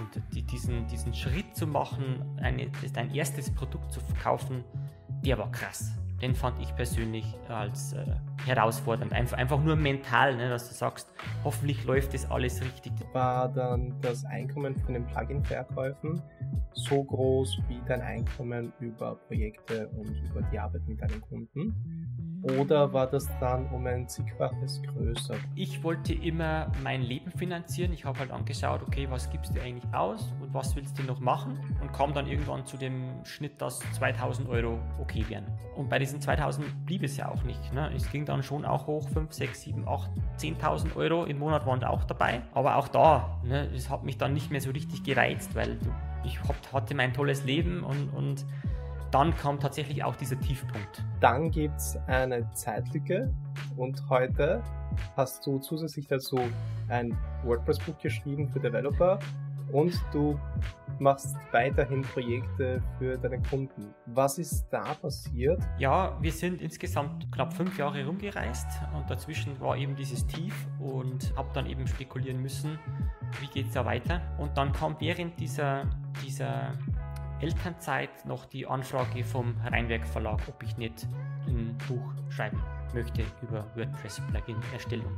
Und die, diesen, diesen Schritt zu machen, eine, dein erstes Produkt zu verkaufen, der war krass. Den fand ich persönlich als äh, herausfordernd. Einfach, einfach nur mental, ne, dass du sagst, hoffentlich läuft das alles richtig. War dann das Einkommen von den Plugin-Verkäufen so groß wie dein Einkommen über Projekte und über die Arbeit mit deinen Kunden? Oder war das dann um ein zigfaches größer? Ich wollte immer mein Leben finanzieren. Ich habe halt angeschaut, okay, was gibst du eigentlich aus und was willst du noch machen? Und kam dann irgendwann zu dem Schnitt, dass 2000 Euro okay wären. Und bei diesen 2000 blieb es ja auch nicht. Ne? Es ging dann schon auch hoch, 5, 6, 7, 8, 10.000 Euro im Monat waren auch dabei. Aber auch da, ne, es hat mich dann nicht mehr so richtig gereizt, weil ich hatte mein tolles Leben und, und dann kam tatsächlich auch dieser Tiefpunkt. Dann gibt es eine Zeitlücke und heute hast du zusätzlich dazu ein WordPress-Buch geschrieben für Developer und du machst weiterhin Projekte für deine Kunden. Was ist da passiert? Ja, wir sind insgesamt knapp fünf Jahre rumgereist und dazwischen war eben dieses Tief und habe dann eben spekulieren müssen, wie geht es da weiter. Und dann kam während dieser, dieser Elternzeit noch die Anfrage vom Rheinwerk Verlag, ob ich nicht ein Buch schreiben möchte über WordPress-Plugin-Erstellung.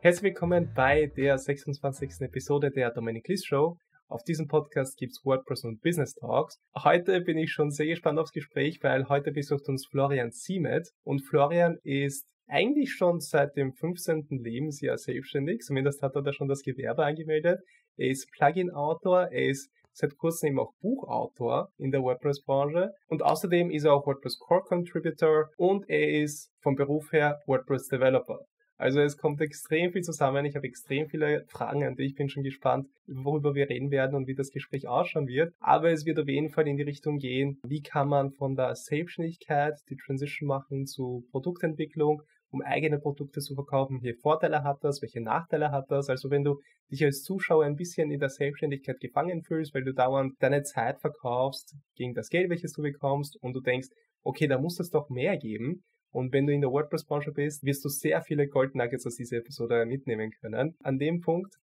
Herzlich willkommen bei der 26. Episode der Dominic Liss Show. Auf diesem Podcast gibt es WordPress und Business Talks. Heute bin ich schon sehr gespannt aufs Gespräch, weil heute besucht uns Florian Siemet und Florian ist eigentlich schon seit dem 15. Lebensjahr selbstständig, zumindest hat er da schon das Gewerbe angemeldet. Er ist Plugin-Autor, er ist seit kurzem eben auch Buchautor in der WordPress-Branche und außerdem ist er auch WordPress Core Contributor und er ist vom Beruf her WordPress Developer. Also es kommt extrem viel zusammen. Ich habe extrem viele Fragen an dich. Ich bin schon gespannt, worüber wir reden werden und wie das Gespräch ausschauen wird. Aber es wird auf jeden Fall in die Richtung gehen, wie kann man von der Selbstständigkeit die Transition machen zu Produktentwicklung, um eigene Produkte zu verkaufen. Welche Vorteile hat das? Welche Nachteile hat das? Also wenn du dich als Zuschauer ein bisschen in der Selbstständigkeit gefangen fühlst, weil du dauernd deine Zeit verkaufst gegen das Geld, welches du bekommst und du denkst, okay, da muss es doch mehr geben, und wenn du in der WordPress-Branche bist, wirst du sehr viele Gold Nuggets aus dieser Episode mitnehmen können. An dem Punkt,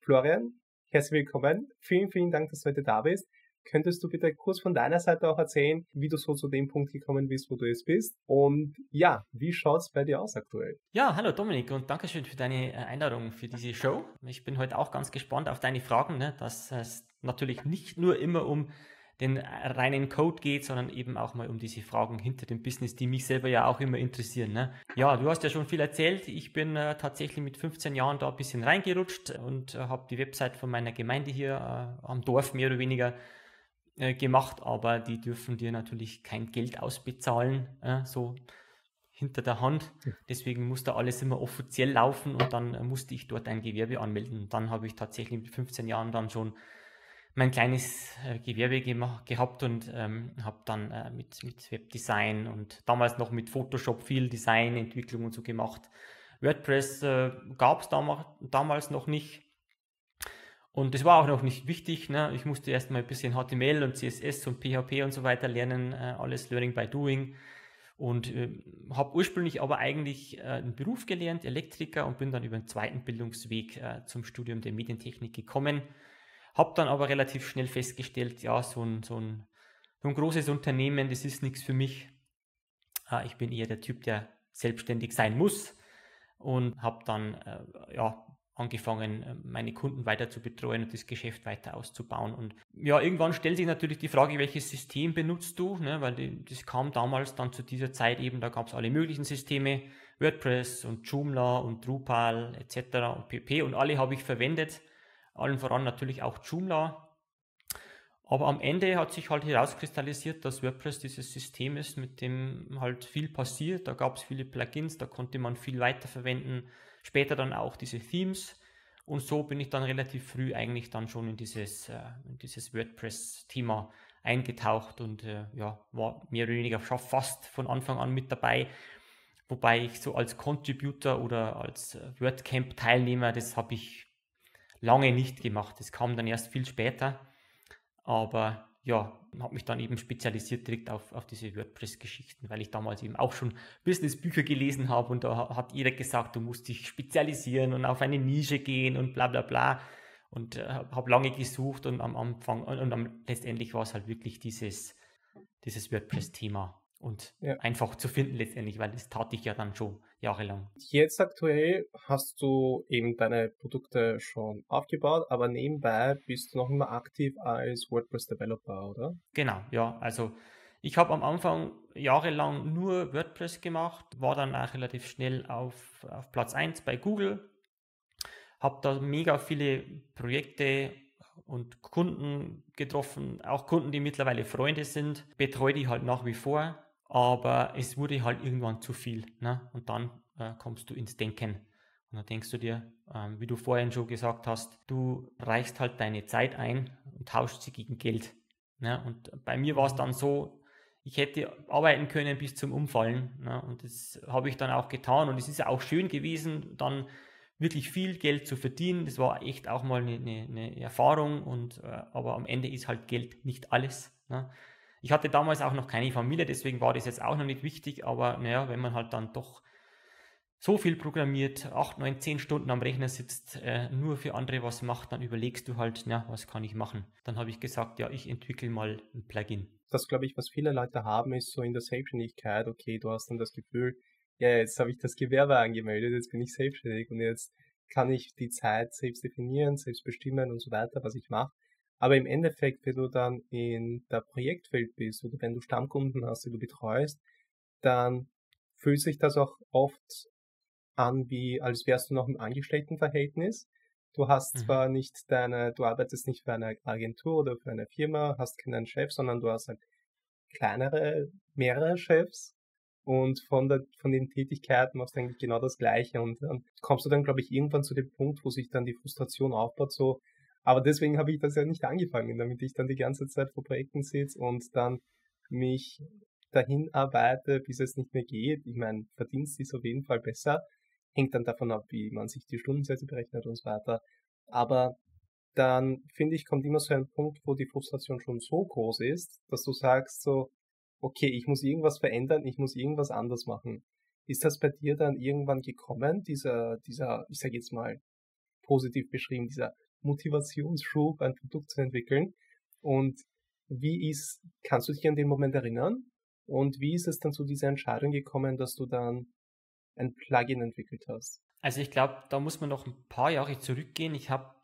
Florian, herzlich willkommen. Vielen, vielen Dank, dass du heute da bist. Könntest du bitte kurz von deiner Seite auch erzählen, wie du so zu dem Punkt gekommen bist, wo du jetzt bist? Und ja, wie schaut's bei dir aus aktuell? Ja, hallo Dominik und Dankeschön für deine äh, Einladung für diese Show. Ich bin heute auch ganz gespannt auf deine Fragen, ne? dass es natürlich nicht nur immer um den reinen Code geht, sondern eben auch mal um diese Fragen hinter dem Business, die mich selber ja auch immer interessieren. Ne? Ja, du hast ja schon viel erzählt. Ich bin äh, tatsächlich mit 15 Jahren da ein bisschen reingerutscht und äh, habe die Website von meiner Gemeinde hier äh, am Dorf mehr oder weniger äh, gemacht, aber die dürfen dir natürlich kein Geld ausbezahlen, äh, so hinter der Hand. Deswegen musste alles immer offiziell laufen und dann äh, musste ich dort ein Gewerbe anmelden. Dann habe ich tatsächlich mit 15 Jahren dann schon mein kleines äh, Gewerbe gehabt und ähm, habe dann äh, mit, mit Webdesign und damals noch mit Photoshop viel Designentwicklung und so gemacht. WordPress äh, gab es damals, damals noch nicht. Und das war auch noch nicht wichtig. Ne? Ich musste erst mal ein bisschen HTML und CSS und PHP und so weiter lernen. Äh, alles Learning by Doing. Und äh, habe ursprünglich aber eigentlich äh, einen Beruf gelernt, Elektriker, und bin dann über einen zweiten Bildungsweg äh, zum Studium der Medientechnik gekommen habe dann aber relativ schnell festgestellt, ja, so ein, so ein, so ein großes Unternehmen, das ist nichts für mich. Äh, ich bin eher der Typ, der selbstständig sein muss und habe dann äh, ja, angefangen, meine Kunden weiter zu betreuen und das Geschäft weiter auszubauen. Und ja, irgendwann stellt sich natürlich die Frage, welches System benutzt du, ne? weil die, das kam damals dann zu dieser Zeit eben, da gab es alle möglichen Systeme, WordPress und Joomla und Drupal etc. und PP und alle habe ich verwendet allen voran natürlich auch Joomla. Aber am Ende hat sich halt herauskristallisiert, dass WordPress dieses System ist, mit dem halt viel passiert. Da gab es viele Plugins, da konnte man viel weiterverwenden. Später dann auch diese Themes. Und so bin ich dann relativ früh eigentlich dann schon in dieses, äh, dieses WordPress-Thema eingetaucht und äh, ja, war mehr oder weniger fast von Anfang an mit dabei. Wobei ich so als Contributor oder als äh, WordCamp-Teilnehmer, das habe ich lange nicht gemacht. Das kam dann erst viel später. Aber ja, habe mich dann eben spezialisiert direkt auf, auf diese WordPress-Geschichten, weil ich damals eben auch schon Business-Bücher gelesen habe und da hat jeder gesagt, du musst dich spezialisieren und auf eine Nische gehen und bla bla bla. und äh, habe lange gesucht und am Anfang und, und am, letztendlich war es halt wirklich dieses, dieses WordPress-Thema und ja. einfach zu finden letztendlich, weil das tat ich ja dann schon jahrelang. Jetzt aktuell hast du eben deine Produkte schon aufgebaut, aber nebenbei bist du noch immer aktiv als WordPress-Developer, oder? Genau, ja. Also ich habe am Anfang jahrelang nur WordPress gemacht, war dann auch relativ schnell auf, auf Platz 1 bei Google, habe da mega viele Projekte und Kunden getroffen, auch Kunden, die mittlerweile Freunde sind, betreue die halt nach wie vor, aber es wurde halt irgendwann zu viel. Ne? Und dann äh, kommst du ins Denken. Und dann denkst du dir, ähm, wie du vorhin schon gesagt hast, du reichst halt deine Zeit ein und tauscht sie gegen Geld. Ne? Und bei mir war es dann so, ich hätte arbeiten können bis zum Umfallen. Ne? Und das habe ich dann auch getan. Und es ist ja auch schön gewesen, dann wirklich viel Geld zu verdienen. Das war echt auch mal eine, eine, eine Erfahrung. Und, äh, aber am Ende ist halt Geld nicht alles. Ne? Ich hatte damals auch noch keine Familie, deswegen war das jetzt auch noch nicht wichtig. Aber naja, wenn man halt dann doch so viel programmiert, 8, 9, 10 Stunden am Rechner sitzt, äh, nur für andere was macht, dann überlegst du halt, na, was kann ich machen? Dann habe ich gesagt, ja, ich entwickle mal ein Plugin. Das glaube ich, was viele Leute haben, ist so in der Selbstständigkeit, okay, du hast dann das Gefühl, ja, jetzt habe ich das Gewerbe angemeldet, jetzt bin ich selbstständig und jetzt kann ich die Zeit selbst definieren, selbst bestimmen und so weiter, was ich mache. Aber im Endeffekt, wenn du dann in der Projektwelt bist oder wenn du Stammkunden hast, die du betreust, dann fühlt sich das auch oft an, wie als wärst du noch im Angestelltenverhältnis. Du hast mhm. zwar nicht deine, du arbeitest nicht für eine Agentur oder für eine Firma, hast keinen Chef, sondern du hast halt kleinere, mehrere Chefs und von, der, von den Tätigkeiten machst du eigentlich genau das Gleiche und dann kommst du dann, glaube ich, irgendwann zu dem Punkt, wo sich dann die Frustration aufbaut, so, aber deswegen habe ich das ja nicht angefangen, damit ich dann die ganze Zeit vor Projekten sitze und dann mich dahin arbeite, bis es nicht mehr geht. Ich meine, Verdienst ist auf jeden Fall besser, hängt dann davon ab, wie man sich die Stundensätze berechnet und so weiter. Aber dann finde ich, kommt immer so ein Punkt, wo die Frustration schon so groß ist, dass du sagst so, okay, ich muss irgendwas verändern, ich muss irgendwas anders machen. Ist das bei dir dann irgendwann gekommen, dieser, dieser, ich sage jetzt mal positiv beschrieben, dieser Motivationsschub, ein Produkt zu entwickeln? Und wie ist, kannst du dich an den Moment erinnern? Und wie ist es dann zu dieser Entscheidung gekommen, dass du dann ein Plugin entwickelt hast? Also ich glaube, da muss man noch ein paar Jahre zurückgehen. Ich habe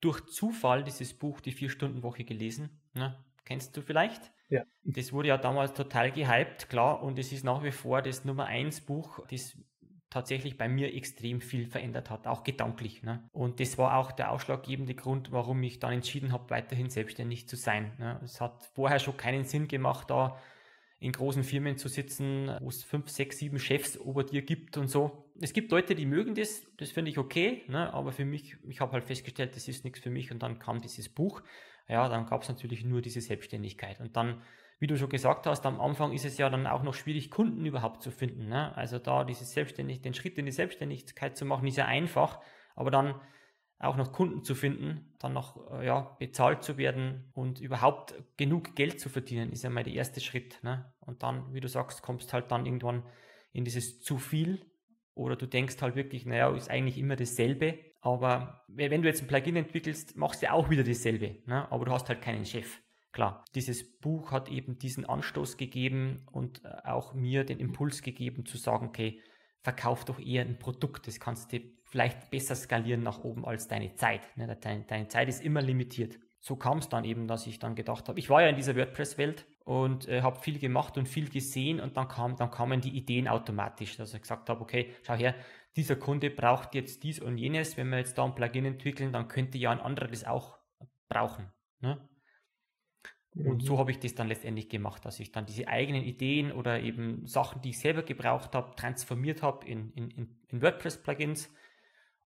durch Zufall dieses Buch Die Vier-Stunden-Woche gelesen. Ne? Kennst du vielleicht? Ja. Das wurde ja damals total gehypt, klar, und es ist nach wie vor das Nummer 1 Buch, das tatsächlich bei mir extrem viel verändert hat, auch gedanklich. Ne? Und das war auch der ausschlaggebende Grund, warum ich dann entschieden habe, weiterhin selbstständig zu sein. Ne? Es hat vorher schon keinen Sinn gemacht, da in großen Firmen zu sitzen, wo es fünf, sechs, sieben Chefs über dir gibt und so. Es gibt Leute, die mögen das, das finde ich okay, ne? aber für mich, ich habe halt festgestellt, das ist nichts für mich und dann kam dieses Buch. Ja, dann gab es natürlich nur diese Selbstständigkeit. Und dann, wie du schon gesagt hast, am Anfang ist es ja dann auch noch schwierig, Kunden überhaupt zu finden. Ne? Also da dieses Selbstständig, den Schritt in die Selbstständigkeit zu machen, ist ja einfach, aber dann auch noch Kunden zu finden, dann noch äh, ja, bezahlt zu werden und überhaupt genug Geld zu verdienen, ist ja mal der erste Schritt. Ne? Und dann, wie du sagst, kommst halt dann irgendwann in dieses zu viel oder du denkst halt wirklich, naja, ist eigentlich immer dasselbe. Aber wenn du jetzt ein Plugin entwickelst, machst du auch wieder dasselbe. Ne? Aber du hast halt keinen Chef. Klar, dieses Buch hat eben diesen Anstoß gegeben und äh, auch mir den Impuls gegeben zu sagen, okay, verkauf doch eher ein Produkt. Das kannst du vielleicht besser skalieren nach oben als deine Zeit. Ne? Deine, Zeit ist immer limitiert. So kam es dann eben, dass ich dann gedacht habe, ich war ja in dieser WordPress-Welt und äh, habe viel gemacht und viel gesehen und dann, kam, dann kamen die Ideen automatisch, dass ich gesagt habe, okay, schau her, dieser Kunde braucht jetzt dies und jenes, wenn wir jetzt da ein Plugin entwickeln, dann könnte ja ein anderer das auch brauchen. Ne? Und so mhm. habe ich das dann letztendlich gemacht, dass ich dann diese eigenen Ideen oder eben Sachen, die ich selber gebraucht habe, transformiert habe in, in, in WordPress-Plugins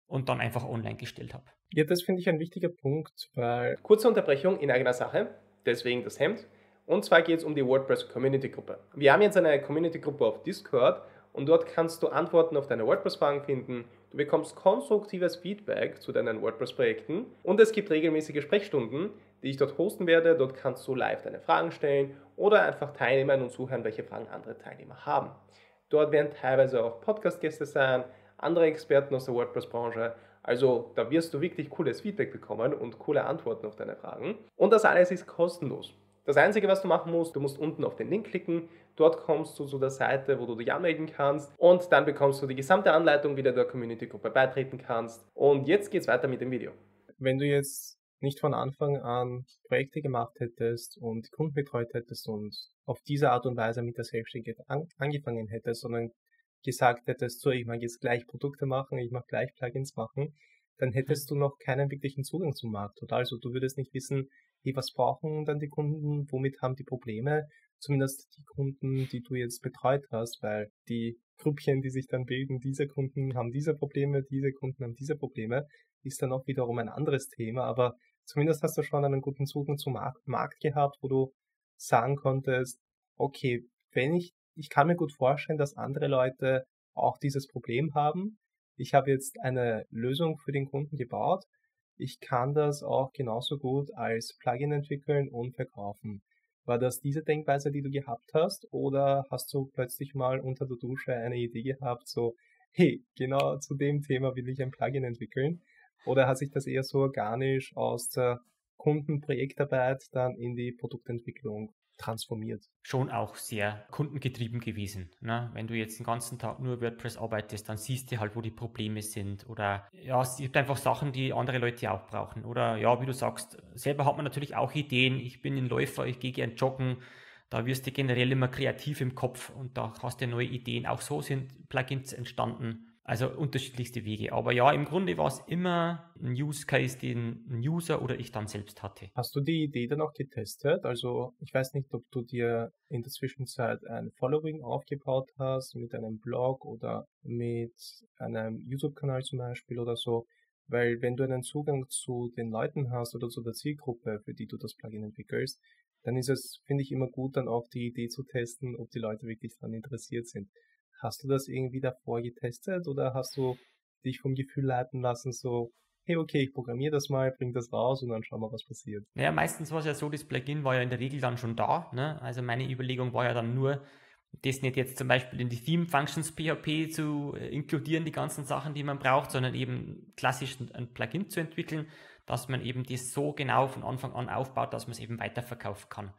und dann einfach online gestellt habe. Ja, das finde ich ein wichtiger Punkt, weil kurze Unterbrechung in eigener Sache, deswegen das Hemd. Und zwar geht es um die WordPress Community Gruppe. Wir haben jetzt eine Community Gruppe auf Discord und dort kannst du Antworten auf deine WordPress-Fragen finden. Du bekommst konstruktives Feedback zu deinen WordPress-Projekten und es gibt regelmäßige Sprechstunden, die ich dort hosten werde. Dort kannst du live deine Fragen stellen oder einfach teilnehmen und zuhören, welche Fragen andere Teilnehmer haben. Dort werden teilweise auch Podcast-Gäste sein, andere Experten aus der WordPress-Branche, Also da wirst du wirklich cooles Feedback bekommen und coole Antworten auf deine Fragen. Und das alles ist kostenlos. Das Einzige, was du machen musst, du musst unten auf den Link klicken. Dort kommst du zu der Seite, wo du dich anmelden kannst. Und dann bekommst du die gesamte Anleitung, wie du der Community-Gruppe beitreten kannst. Und jetzt geht's weiter mit dem Video. Wenn du jetzt nicht von Anfang an Projekte gemacht hättest und Kunden betreut hättest und auf diese Art und Weise mit der Selbstständigkeit an, angefangen hättest, sondern gesagt hättest, so, ich mag jetzt gleich Produkte machen, ich mag gleich Plugins machen, dann hättest du noch keinen wirklichen Zugang zum Markt. Oder? Also du würdest nicht wissen, hey, was brauchen dann die Kunden, womit haben die Probleme, zumindest die Kunden, die du jetzt betreut hast, weil die Gruppchen, die sich dann bilden, diese Kunden haben diese Probleme, diese Kunden haben diese Probleme, ist dann auch wiederum ein anderes Thema, aber zumindest hast du schon einen guten Zugang zum Markt gehabt, wo du sagen konntest, okay, wenn ich, ich kann mir gut vorstellen, dass andere Leute auch dieses Problem haben. Ich habe jetzt eine Lösung für den Kunden gebaut. Ich kann das auch genauso gut als Plugin entwickeln und verkaufen. War das diese Denkweise, die du gehabt hast? Oder hast du plötzlich mal unter der Dusche eine Idee gehabt, so, hey, genau zu dem Thema will ich ein Plugin entwickeln? Oder hat sich das eher so organisch aus der Kundenprojektarbeit dann in die Produktentwicklung transformiert? Schon auch sehr kundengetrieben gewesen. Ne? Wenn du jetzt den ganzen Tag nur WordPress arbeitest, dann siehst du halt, wo die Probleme sind. Oder ja, es gibt einfach Sachen, die andere Leute auch brauchen. Oder ja, wie du sagst, selber hat man natürlich auch Ideen. Ich bin ein Läufer, ich gehe gern joggen. Da wirst du generell immer kreativ im Kopf und da hast du neue Ideen. Auch so sind Plugins entstanden. Also unterschiedlichste Wege. Aber ja, im Grunde war es immer ein Use Case, den ein User oder ich dann selbst hatte. Hast du die Idee dann auch getestet? Also ich weiß nicht, ob du dir in der Zwischenzeit ein Following aufgebaut hast mit einem Blog oder mit einem YouTube-Kanal zum Beispiel oder so. Weil wenn du einen Zugang zu den Leuten hast oder zu der Zielgruppe, für die du das Plugin entwickelst, dann ist es, finde ich, immer gut, dann auch die Idee zu testen, ob die Leute wirklich daran interessiert sind. Hast du das irgendwie davor getestet oder hast du dich vom Gefühl leiten lassen, so, hey, okay, ich programmiere das mal, bring das raus und dann schauen wir, was passiert? Naja, meistens war es ja so, das Plugin war ja in der Regel dann schon da. Ne? Also meine Überlegung war ja dann nur, das nicht jetzt zum Beispiel in die Theme Functions PHP zu äh, inkludieren, die ganzen Sachen, die man braucht, sondern eben klassisch ein Plugin zu entwickeln, dass man eben das so genau von Anfang an aufbaut, dass man es eben weiterverkaufen kann.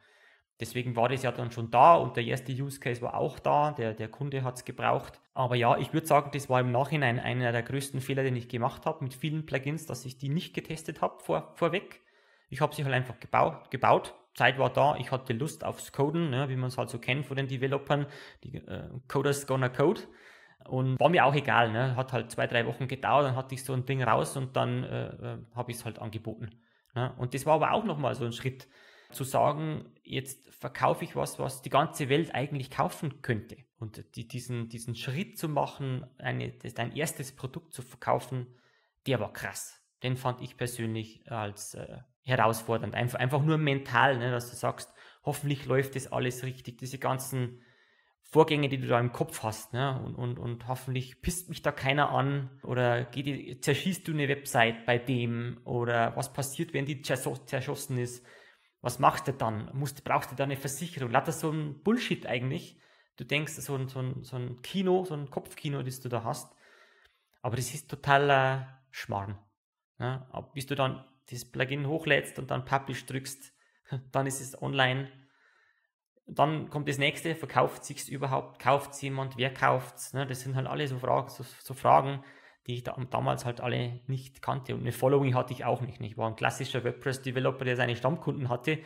Deswegen war das ja dann schon da und der erste Use Case war auch da, der, der Kunde hat es gebraucht. Aber ja, ich würde sagen, das war im Nachhinein einer der größten Fehler, den ich gemacht habe mit vielen Plugins, dass ich die nicht getestet habe vor, vorweg. Ich habe sie halt einfach gebaut, gebaut. Zeit war da, ich hatte Lust aufs Coden, ne, wie man es halt so kennt von den Developern. Die äh, Coders gonna code. Und war mir auch egal, ne? hat halt zwei, drei Wochen gedauert, dann hatte ich so ein Ding raus und dann äh, äh habe ich es halt angeboten. Ne? Und das war aber auch nochmal so ein Schritt zu sagen, jetzt verkaufe ich was, was die ganze Welt eigentlich kaufen könnte. Und die, diesen, diesen Schritt zu machen, eine, dein erstes Produkt zu verkaufen, der war krass. Den fand ich persönlich als äh, herausfordernd. Einfach, einfach nur mental, ne, dass du sagst, hoffentlich läuft das alles richtig, diese ganzen Vorgänge, die du da im Kopf hast, ne? und, und, und hoffentlich pisst mich da keiner an oder geht, zerschießt du eine Website bei dem oder was passiert, wenn die zerschossen ist was machst du dann? Musst, brauchst du da eine Versicherung? Lauter so ein Bullshit eigentlich. Du denkst, so ein, so, ein, so ein Kino, so ein Kopfkino, das du da hast. Aber das ist totaler Schmarrn. Ja, bis du dann das Plugin hochlädst und dann Publish drückst, dann ist es online. Dann kommt das nächste, verkauft sich's überhaupt, kauft es jemand, wer kauft's? Ne? Das sind halt alle so Fragen, so, so Fragen, die ich da, damals halt alle nicht kannte. Und eine Following hatte ich auch nicht. Ich war ein klassischer WordPress-Developer, der seine Stammkunden hatte.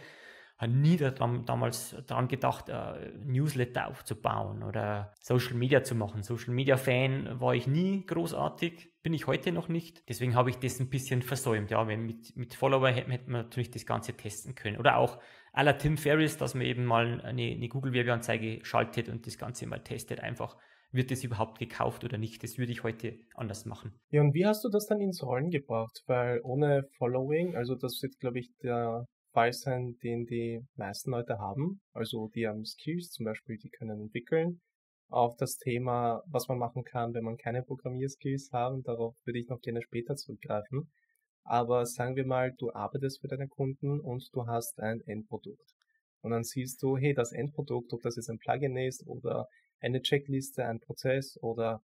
Hat nie daran, damals daran gedacht, äh, Newsletter aufzubauen oder Social Media zu machen. Social Media Fan war ich nie großartig, bin ich heute noch nicht. Deswegen habe ich das ein bisschen versäumt. Ja, mit, mit Follower hätte, hätte man natürlich das Ganze testen können. Oder auch à la Tim Ferriss, dass man eben mal eine, eine Google-Werbeanzeige schaltet und das Ganze mal testet. Einfach wird es überhaupt gekauft oder nicht. Das würde ich heute anders machen. Ja, und wie hast du das dann ins Rollen gebracht? Weil ohne Following, also das wird, glaube ich, der Fall sein, den die meisten Leute haben. Also die haben Skills zum Beispiel, die können entwickeln. Auf das Thema, was man machen kann, wenn man keine Programmierskills haben, darauf würde ich noch gerne später zurückgreifen. Aber sagen wir mal, du arbeitest für deine Kunden und du hast ein Endprodukt. Und dann siehst du, hey, das Endprodukt, ob das jetzt ein Plugin ist oder eine Checkliste, ein Prozess oder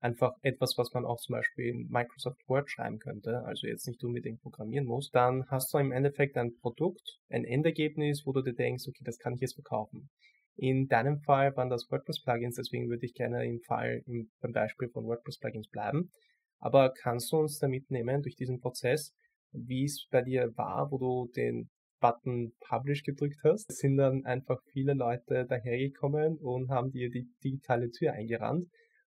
einfach etwas, was man auch zum Beispiel in Microsoft Word schreiben könnte, also jetzt nicht unbedingt programmieren muss, dann hast du im Endeffekt ein Produkt, ein Endergebnis, wo du dir denkst, okay, das kann ich jetzt verkaufen. In deinem Fall waren das WordPress-Plugins, deswegen würde ich gerne im Fall, im, beim Beispiel von WordPress-Plugins bleiben. Aber kannst du uns da mitnehmen durch diesen Prozess, wie es bei dir war, wo du den Button Publish gedrückt hast? Sind dann einfach viele Leute dahergekommen und haben dir die digitale Tür eingerannt?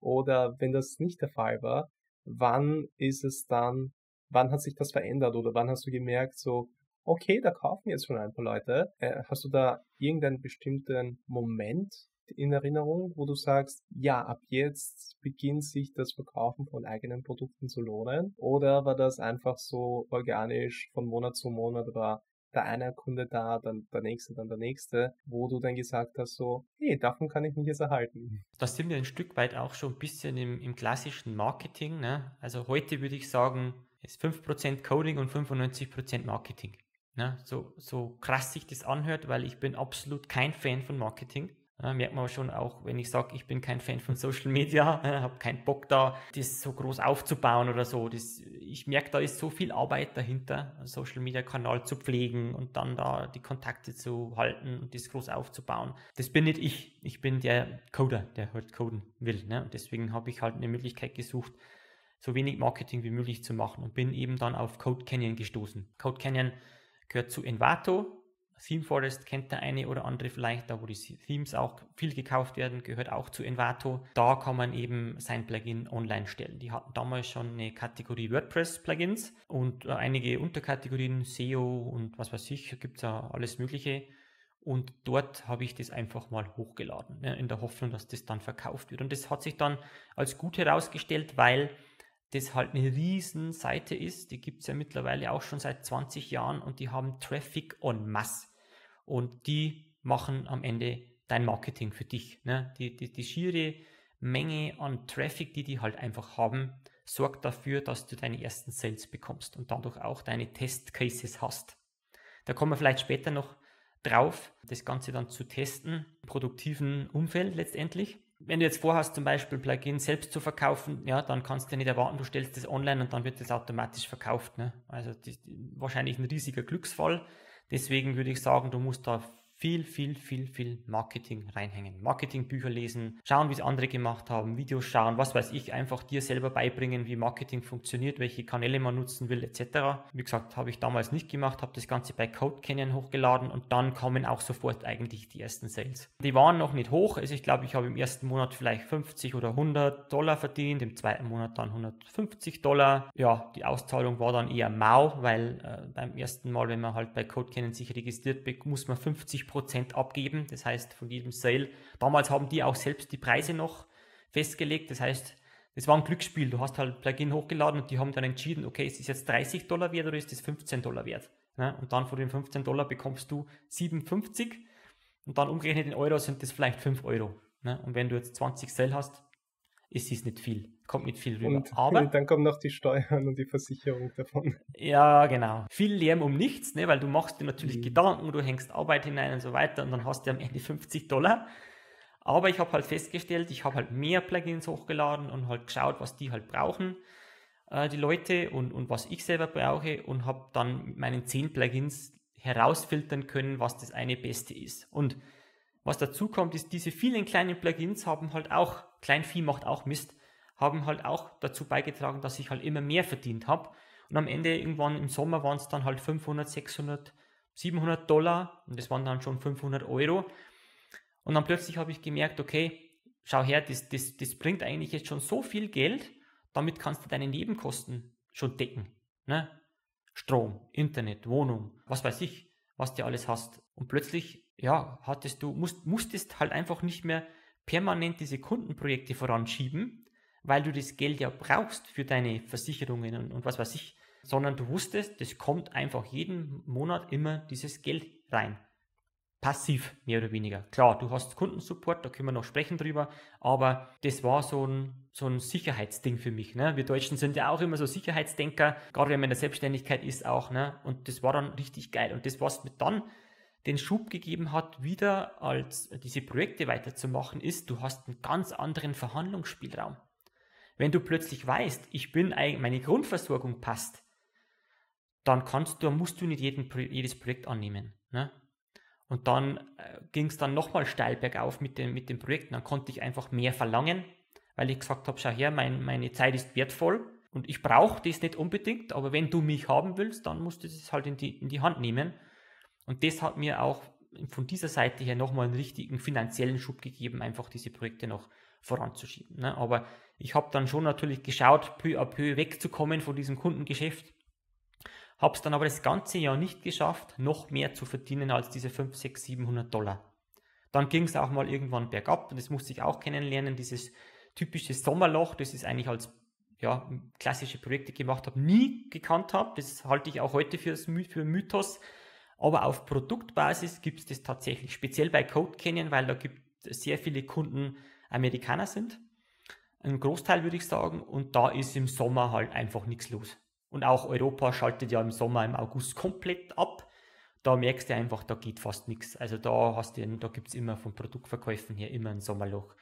Oder wenn das nicht der Fall war, wann ist es dann, wann hat sich das verändert oder wann hast du gemerkt, so, okay, da kaufen jetzt schon ein paar Leute. Äh, hast du da irgendeinen bestimmten Moment in Erinnerung, wo du sagst, ja, ab jetzt beginnt sich das Verkaufen von eigenen Produkten zu lohnen? Oder war das einfach so organisch von Monat zu Monat war der eine Kunde da, dann der nächste, dann der nächste, wo du dann gesagt hast, so, hey, davon kann ich mich jetzt erhalten. Das sind wir ein Stück weit auch schon ein bisschen im, im klassischen Marketing. Ne? Also heute würde ich sagen, ist 5% Coding und 95% Marketing. Ne? So, so krass sich das anhört, weil ich bin absolut kein Fan von Marketing. Ja, merkt man schon auch, wenn ich sage, ich bin kein Fan von Social Media, äh, habe keinen Bock da, das so groß aufzubauen oder so. Das, ich merke, da ist so viel Arbeit dahinter, einen Social Media Kanal zu pflegen und dann da die Kontakte zu halten und das groß aufzubauen. Das bin nicht ich. Ich bin der Coder, der halt coden will. Ne? Und deswegen habe ich halt eine Möglichkeit gesucht, so wenig Marketing wie möglich zu machen und bin eben dann auf Code Canyon gestoßen. Code Canyon gehört zu Envato, Theme Forest kennt der eine oder andere vielleicht, da wo die Themes auch viel gekauft werden, gehört auch zu Envato. Da kann man eben sein Plugin online stellen. Die hatten damals schon eine Kategorie WordPress-Plugins und äh, einige Unterkategorien, SEO und was weiß ich, gibt es ja alles Mögliche. Und dort habe ich das einfach mal hochgeladen, ne, in der Hoffnung, dass das dann verkauft wird. Und das hat sich dann als gut herausgestellt, weil das halt eine riesen Seite ist. Die gibt es ja mittlerweile auch schon seit 20 Jahren und die haben Traffic en masse und die machen am Ende dein Marketing für dich. Ne? Die, die, die schiere Menge an Traffic, die die halt einfach haben, sorgt dafür, dass du deine ersten Sales bekommst und dadurch auch deine Testcases hast. Da kommen wir vielleicht später noch drauf, das Ganze dann zu testen, im produktiven Umfeld letztendlich. Wenn du jetzt vorhast, zum Beispiel Plugins selbst zu verkaufen, ja, dann kannst du nicht erwarten, du stellst das online und dann wird das automatisch verkauft. Ne? Also das, wahrscheinlich ein riesiger Glücksfall. Deswegen würde ich sagen, du musst da viel, viel, viel, viel Marketing reinhängen. Marketingbücher lesen, schauen, wie es andere gemacht haben, Videos schauen, was weiß ich, einfach dir selber beibringen, wie Marketing funktioniert, welche Kanäle man nutzen will, etc. Wie gesagt, habe ich damals nicht gemacht, habe das Ganze bei Code Canyon hochgeladen und dann kamen auch sofort eigentlich die ersten Sales. Die waren noch nicht hoch, also ich glaube, ich habe im ersten Monat vielleicht 50 oder 100 Dollar verdient, im zweiten Monat dann 150 Dollar. Ja, die Auszahlung war dann eher mau, weil äh, beim ersten Mal, wenn man halt bei Code Canyon sich registriert, muss man 50 Prozent abgeben. Das heißt, von jedem Sale. Damals haben die auch selbst die Preise noch festgelegt. Das heißt, das war ein Glücksspiel. Du hast halt Plugin hochgeladen und die haben dann entschieden, okay, ist es jetzt 30 Dollar wert oder ist es 15 Dollar wert? Und dann von den 15 Dollar bekommst du 57 und dann umgerechnet in Euro sind das vielleicht 5 Euro. Und wenn du jetzt 20 Sale hast, ist es nicht viel, kommt nicht viel rüber. Und Aber dann kommen noch die Steuern und die Versicherung davon. Ja, genau. Viel Lärm um nichts, ne, weil du machst dir natürlich mhm. Gedanken, du hängst Arbeit hinein und so weiter und dann hast du am Ende 50 Dollar. Aber ich habe halt festgestellt, ich habe halt mehr Plugins hochgeladen und halt geschaut, was die halt brauchen, äh, die Leute und, und was ich selber brauche und habe dann mit meinen 10 Plugins herausfiltern können, was das eine Beste ist. Und was dazu kommt, ist, diese vielen kleinen Plugins haben halt auch, Kleinvieh macht auch Mist, haben halt auch dazu beigetragen, dass ich halt immer mehr verdient habe. Und am Ende irgendwann im Sommer waren es dann halt 500, 600, 700 Dollar und das waren dann schon 500 Euro. Und dann plötzlich habe ich gemerkt, okay, schau her, das, das, das bringt eigentlich jetzt schon so viel Geld, damit kannst du deine Nebenkosten schon decken. Ne? Strom, Internet, Wohnung, was weiß ich, was du alles hast. Und plötzlich ja, hattest du, musst, musstest halt einfach nicht mehr permanent diese Kundenprojekte voranschieben, weil du das Geld ja brauchst für deine Versicherungen und, und was weiß ich, sondern du wusstest, das kommt einfach jeden Monat immer dieses Geld rein. Passiv, mehr oder weniger. Klar, du hast Kundensupport, da können wir noch sprechen drüber, aber das war so ein, so ein Sicherheitsding für mich. Ne? Wir Deutschen sind ja auch immer so Sicherheitsdenker, gerade wenn man in der Selbstständigkeit ist auch. Ne? Und das war dann richtig geil. Und das, was mit dann den Schub gegeben hat, wieder als diese Projekte weiterzumachen, ist, du hast einen ganz anderen Verhandlungsspielraum. Wenn du plötzlich weißt, ich bin meine Grundversorgung passt, dann kannst du, musst du nicht jeden, jedes Projekt annehmen. Ne? Und dann äh, ging es dann nochmal steil bergauf mit den, mit den Projekten. Dann konnte ich einfach mehr verlangen, weil ich gesagt habe, schau her, mein, meine Zeit ist wertvoll und ich brauche das nicht unbedingt, aber wenn du mich haben willst, dann musst du das halt in die, in die Hand nehmen. Und das hat mir auch von dieser Seite her nochmal einen richtigen finanziellen Schub gegeben, einfach diese Projekte noch voranzuschieben. Ne? Aber ich habe dann schon natürlich geschaut, peu à peu wegzukommen von diesem Kundengeschäft. Habe es dann aber das ganze Jahr nicht geschafft, noch mehr zu verdienen als diese 5, 6, 700 Dollar. Dann ging es auch mal irgendwann bergab und das musste ich auch kennenlernen, dieses typische Sommerloch, das ist eigentlich als ja, klassische Projekte gemacht habe, nie gekannt habe. Das halte ich auch heute für, für Mythos. Aber auf Produktbasis gibt es das tatsächlich, speziell bei Code Canyon, weil da gibt sehr viele Kunden Amerikaner sind. Ein Großteil würde ich sagen. Und da ist im Sommer halt einfach nichts los. Und auch Europa schaltet ja im Sommer, im August komplett ab. Da merkst du einfach, da geht fast nichts. Also da hast du, da gibt es immer von Produktverkäufen her immer ein Sommerloch.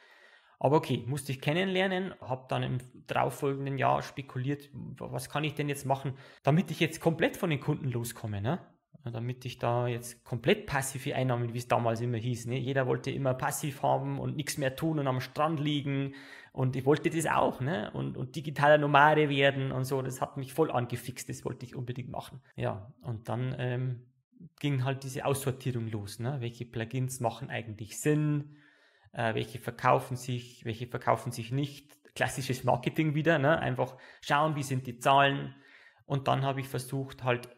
Aber okay, musste ich kennenlernen, habe dann im darauffolgenden Jahr spekuliert, was kann ich denn jetzt machen, damit ich jetzt komplett von den Kunden loskomme, ne? Damit ich da jetzt komplett passive Einnahmen, wie es damals immer hieß. Ne? Jeder wollte immer passiv haben und nichts mehr tun und am Strand liegen. Und ich wollte das auch, ne? Und, und digitaler Nomade werden und so. Das hat mich voll angefixt. Das wollte ich unbedingt machen. Ja, und dann ähm, ging halt diese Aussortierung los. Ne? Welche Plugins machen eigentlich Sinn? äh, welche verkaufen sich, welche verkaufen sich nicht. Klassisches Marketing wieder, ne? einfach schauen, wie sind die Zahlen. Und dann habe ich versucht, halt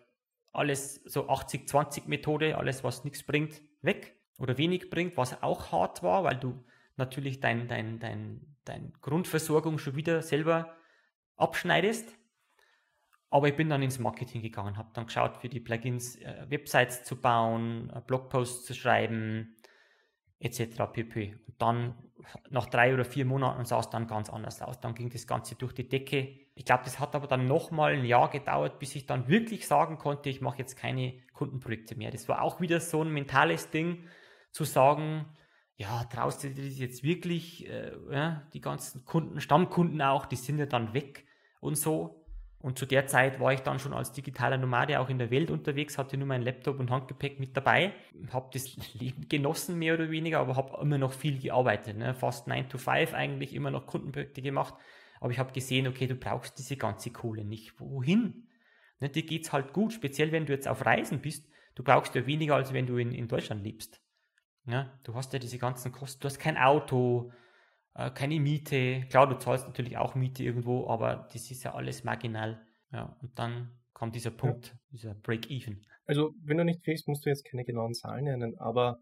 alles so 80-20 Methode, alles was nichts bringt, weg oder wenig bringt, was auch hart war, weil du natürlich dein, dein, dein, dein Grundversorgung schon wieder selber abschneidest. Aber ich bin dann ins Marketing gegangen, habe dann geschaut, für die Plugins äh, Websites zu bauen, äh, Blogposts zu schreiben, etc. pp. Und dann nach drei oder vier Monaten sah es dann ganz anders aus. Dann ging das Ganze durch die Decke. Ich glaube, das hat aber dann nochmal ein Jahr gedauert, bis ich dann wirklich sagen konnte, ich mache jetzt keine Kundenprojekte mehr. Das war auch wieder so ein mentales Ding, zu sagen, ja, traust du dir das jetzt wirklich, äh, ja, die ganzen Kunden, Stammkunden auch, die sind ja dann weg und so. Und zu der Zeit war ich dann schon als digitaler Nomade auch in der Welt unterwegs, hatte nur mein Laptop und Handgepäck mit dabei, habe das Leben genossen mehr oder weniger, aber habe immer noch viel gearbeitet, ne? fast 9 to 5 eigentlich, immer noch Kundenprojekte gemacht. Aber ich habe gesehen, okay, du brauchst diese ganze Kohle nicht. Wohin? Ne, dir geht's halt gut, speziell wenn du jetzt auf Reisen bist. Du brauchst ja weniger, als wenn du in, in Deutschland lebst. Ja, du hast ja diese ganzen Kosten, du hast kein Auto, äh, keine Miete. Klar, du zahlst natürlich auch Miete irgendwo, aber das ist ja alles marginal. Ja, und dann kommt dieser Punkt, ja. dieser Break-Even. Also, wenn du nicht willst, musst du jetzt keine genauen Zahlen nennen, aber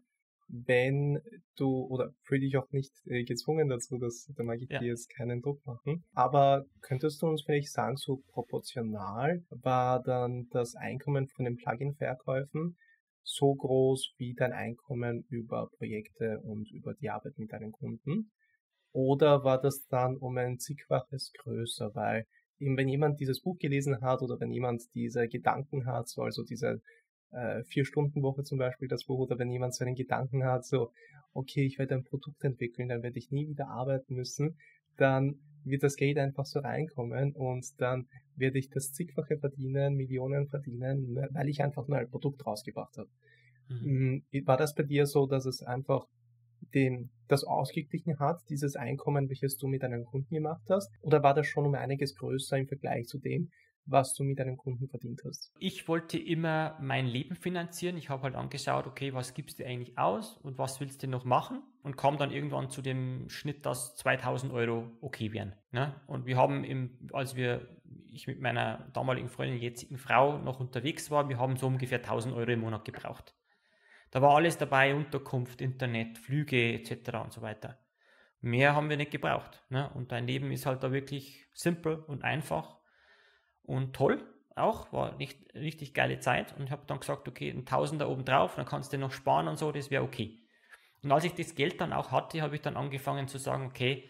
wenn du, oder fühle dich auch nicht äh, gezwungen dazu, dass da mag ich ja. dir jetzt keinen Druck machen, aber könntest du uns vielleicht sagen, so proportional war dann das Einkommen von den Plugin-Verkäufen so groß wie dein Einkommen über Projekte und über die Arbeit mit deinen Kunden? Oder war das dann um ein zigfaches größer? Weil eben wenn jemand dieses Buch gelesen hat oder wenn jemand diese Gedanken hat, so also diese äh, Vier-Stunden-Woche zum Beispiel, das Buch, oder wenn jemand so einen Gedanken hat, so, okay, ich werde ein Produkt entwickeln, dann werde ich nie wieder arbeiten müssen, dann wird das Geld einfach so reinkommen und dann werde ich das zigfache verdienen, Millionen verdienen, weil ich einfach nur ein Produkt rausgebracht habe. Mhm. Mm, war das bei dir so, dass es einfach den, das ausgeglichen hat, dieses Einkommen, welches du mit deinen Kunden gemacht hast? Oder war das schon um einiges größer im Vergleich zu dem, was du mit deinen Kunden verdient hast? Ich wollte immer mein Leben finanzieren. Ich habe halt angeschaut, okay, was gibst du eigentlich aus und was willst du noch machen? Und kam dann irgendwann zu dem Schnitt, dass 2000 Euro okay wären. Ne? Und wir haben, im, als wir, ich mit meiner damaligen Freundin, jetzigen Frau noch unterwegs war, wir haben so ungefähr 1000 Euro im Monat gebraucht. Da war alles dabei, Unterkunft, Internet, Flüge etc. und so weiter. Mehr haben wir nicht gebraucht. Ne? Und dein Leben ist halt da wirklich simpel und einfach und toll auch. War nicht, richtig geile Zeit. Und ich habe dann gesagt, okay, ein Tausender oben drauf, dann kannst du noch sparen und so, das wäre okay. Und als ich das Geld dann auch hatte, habe ich dann angefangen zu sagen, okay,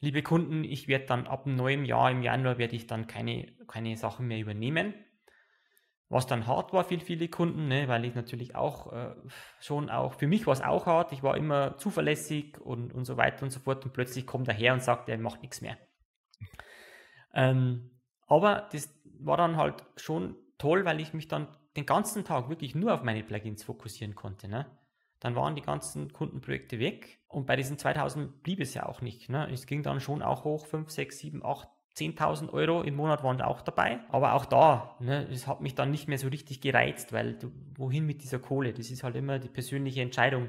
liebe Kunden, ich werde dann ab dem neuen Jahr, im Januar, werde ich dann keine, keine Sachen mehr übernehmen was dann hart war für viele Kunden, ne, weil ich natürlich auch äh, schon auch, für mich war es auch hart, ich war immer zuverlässig und, und so weiter und so fort und plötzlich kommt er her und sagt, er macht nichts mehr. Ähm, aber das war dann halt schon toll, weil ich mich dann den ganzen Tag wirklich nur auf meine Plugins fokussieren konnte. Ne? Dann waren die ganzen Kundenprojekte weg und bei diesen 2000 blieb es ja auch nicht. Ne? Es ging dann schon auch hoch, 5, 6, 7, 8, 10.000 Euro im Monat waren auch dabei. Aber auch da, ne, es hat mich dann nicht mehr so richtig gereizt, weil du, wohin mit dieser Kohle? Das ist halt immer die persönliche Entscheidung.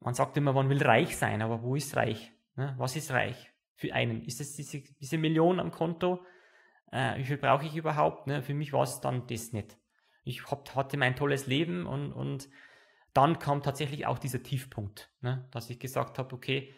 Man sagt immer, man will reich sein, aber wo ist reich? Ne? Was ist reich für einen? Ist es diese, diese Million am Konto? Äh, wie viel brauche ich überhaupt? Ne? Für mich war es dann das nicht. Ich hab, hatte mein tolles Leben und, und dann kam tatsächlich auch dieser Tiefpunkt, ne? dass ich gesagt habe, okay,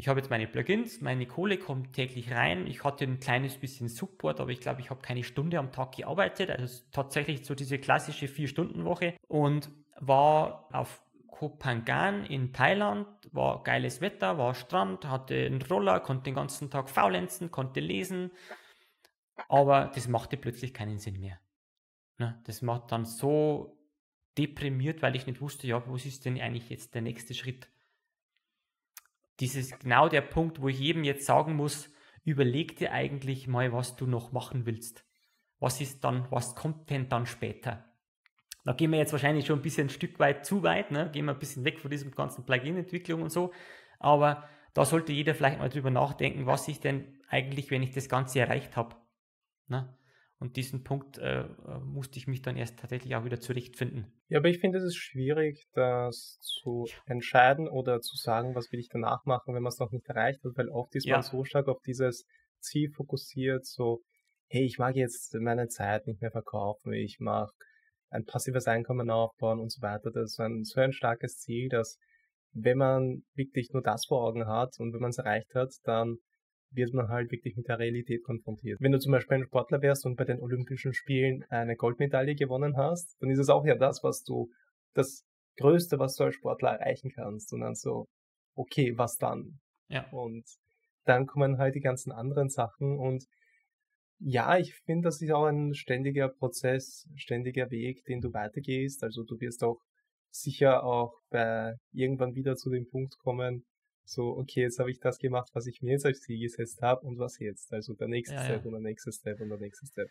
ich habe jetzt meine Plugins, meine Kohle kommt täglich rein. Ich hatte ein kleines bisschen Support, aber ich glaube, ich habe keine Stunde am Tag gearbeitet. Also tatsächlich so diese klassische Vier-Stunden-Woche und war auf Koh Phangan in Thailand, war geiles Wetter, war Strand, hatte einen Roller, konnte den ganzen Tag faulenzen, konnte lesen, aber das machte plötzlich keinen Sinn mehr. Ne? Das macht dann so deprimiert, weil ich nicht wusste, ja, was ist denn eigentlich jetzt der nächste Schritt? Dieses genau der Punkt, wo ich jedem jetzt sagen muss, überleg dir eigentlich mal, was du noch machen willst. Was ist dann, was kommt denn dann später? Da gehen wir jetzt wahrscheinlich schon ein bisschen ein Stück weit zu weit, ne? gehen wir ein bisschen weg von diesem ganzen Plugin-Entwicklung und so. Aber da sollte jeder vielleicht mal drüber nachdenken, was ich denn eigentlich, wenn ich das Ganze erreicht habe. Ne? Und diesen Punkt äh, musste ich mich dann erst tatsächlich auch wieder zurechtfinden. Ja, aber ich finde es ist schwierig, das zu entscheiden oder zu sagen, was will ich danach machen, wenn man es noch nicht erreicht hat, weil oft ist ja. man so stark auf dieses Ziel fokussiert, so, hey, ich mag jetzt meine Zeit nicht mehr verkaufen, ich mag ein passives Einkommen aufbauen und so weiter. Das ist ein, so ein starkes Ziel, dass wenn man wirklich nur das vor Augen hat und wenn man es erreicht hat, dann wird man halt wirklich mit der Realität konfrontiert. Wenn du zum Beispiel ein Sportler wärst und bei den Olympischen Spielen eine Goldmedaille gewonnen hast, dann ist es auch ja das, was du, das Größte, was du als Sportler erreichen kannst. Und dann so, okay, was dann? Ja. Und dann kommen halt die ganzen anderen Sachen und ja, ich finde, das ist auch ein ständiger Prozess, ständiger Weg, den du weitergehst. Also du wirst auch sicher auch bei irgendwann wieder zu dem Punkt kommen, so, okay, jetzt habe ich das gemacht, was ich mir jetzt als Ziel gesetzt habe und was jetzt? Also der nächste ja, Step ja. und der nächste Step und der nächste Step.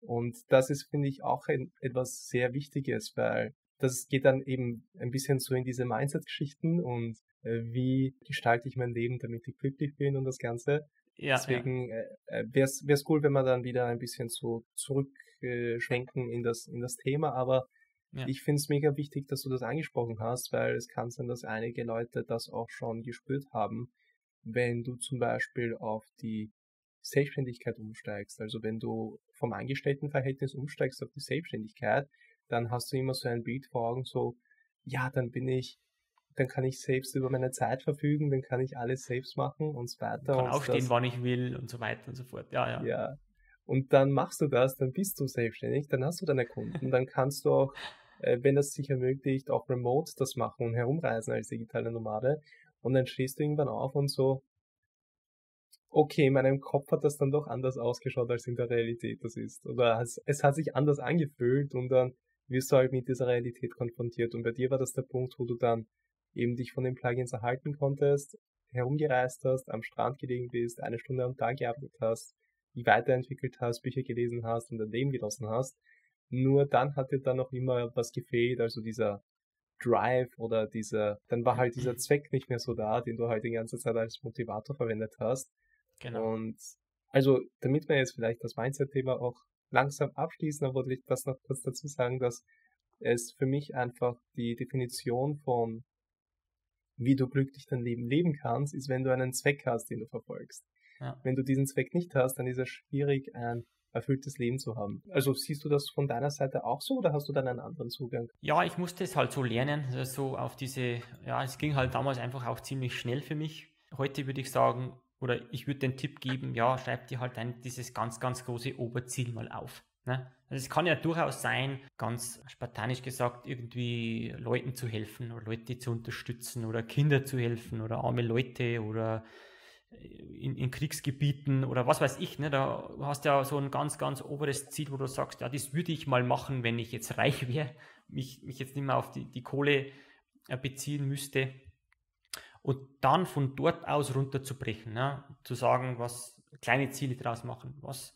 Und das ist, finde ich, auch ein, etwas sehr Wichtiges, weil das geht dann eben ein bisschen so in diese Mindset-Geschichten und äh, wie gestalte ich mein Leben, damit ich glücklich bin und das Ganze. Ja, Deswegen ja. äh, wäre es cool, wenn wir dann wieder ein bisschen so zurückschwenken äh, in das in das Thema, aber ja. Ich finde es mega wichtig, dass du das angesprochen hast, weil es kann sein, dass einige Leute das auch schon gespürt haben, wenn du zum Beispiel auf die Selbstständigkeit umsteigst. Also wenn du vom Angestelltenverhältnis umsteigst auf die Selbstständigkeit, dann hast du immer so ein Bild vor Augen, so, ja, dann bin ich, dann kann ich selbst über meine Zeit verfügen, dann kann ich alles selbst machen und so weiter. Kann aufstehen, das, wann ich will und so weiter und so fort. Ja, ja. Ja, und dann machst du das, dann bist du selbstständig, dann hast du deine Kunden, dann kannst du auch, äh, wenn das sich ermöglicht, auch remote das machen und herumreisen als digitale Nomade. Und dann stehst du irgendwann auf und so, okay, in meinem Kopf hat das dann doch anders ausgeschaut, als in der Realität das ist. Oder es, es hat sich anders angefühlt und dann wirst du halt mit dieser Realität konfrontiert. Und bei dir war das der Punkt, wo du dann eben dich von den Plugins erhalten konntest, herumgereist hast, am Strand gelegen bist, eine Stunde am Tag gearbeitet hast, weiterentwickelt hast, Bücher gelesen hast und dein Leben genossen hast. Nur dann hat dir dann noch immer was gefehlt, also dieser Drive oder dieser, dann war halt dieser Zweck nicht mehr so da, den du halt die ganze Zeit als Motivator verwendet hast. Genau. Und also, damit wir jetzt vielleicht das Mindset-Thema auch langsam abschließen, dann wollte ich das noch kurz dazu sagen, dass es für mich einfach die Definition von wie du glücklich dein Leben leben kannst, ist, wenn du einen Zweck hast, den du verfolgst. Ja. Wenn du diesen Zweck nicht hast, dann ist es schwierig, ein erfülltes Leben zu haben. Also siehst du das von deiner Seite auch so oder hast du dann einen anderen Zugang? Ja, ich musste es halt so lernen, also so auf diese, ja, es ging halt damals einfach auch ziemlich schnell für mich. Heute würde ich sagen, oder ich würde den Tipp geben, ja, schreib dir halt ein, dieses ganz, ganz große Oberziel mal auf. Ne? Also es kann ja durchaus sein, ganz spartanisch gesagt, irgendwie Leuten zu helfen oder Leute zu unterstützen oder Kinder zu helfen oder arme Leute oder in, in, Kriegsgebieten oder was weiß ich, ne? da hast du ja so ein ganz, ganz oberes Ziel, wo du sagst, ja, das würde ich mal machen, wenn ich jetzt reich wäre, mich, mich jetzt nicht mehr auf die, die Kohle äh, beziehen müsste. Und dann von dort aus runterzubrechen, ne? zu sagen, was, kleine Ziele daraus machen. Was,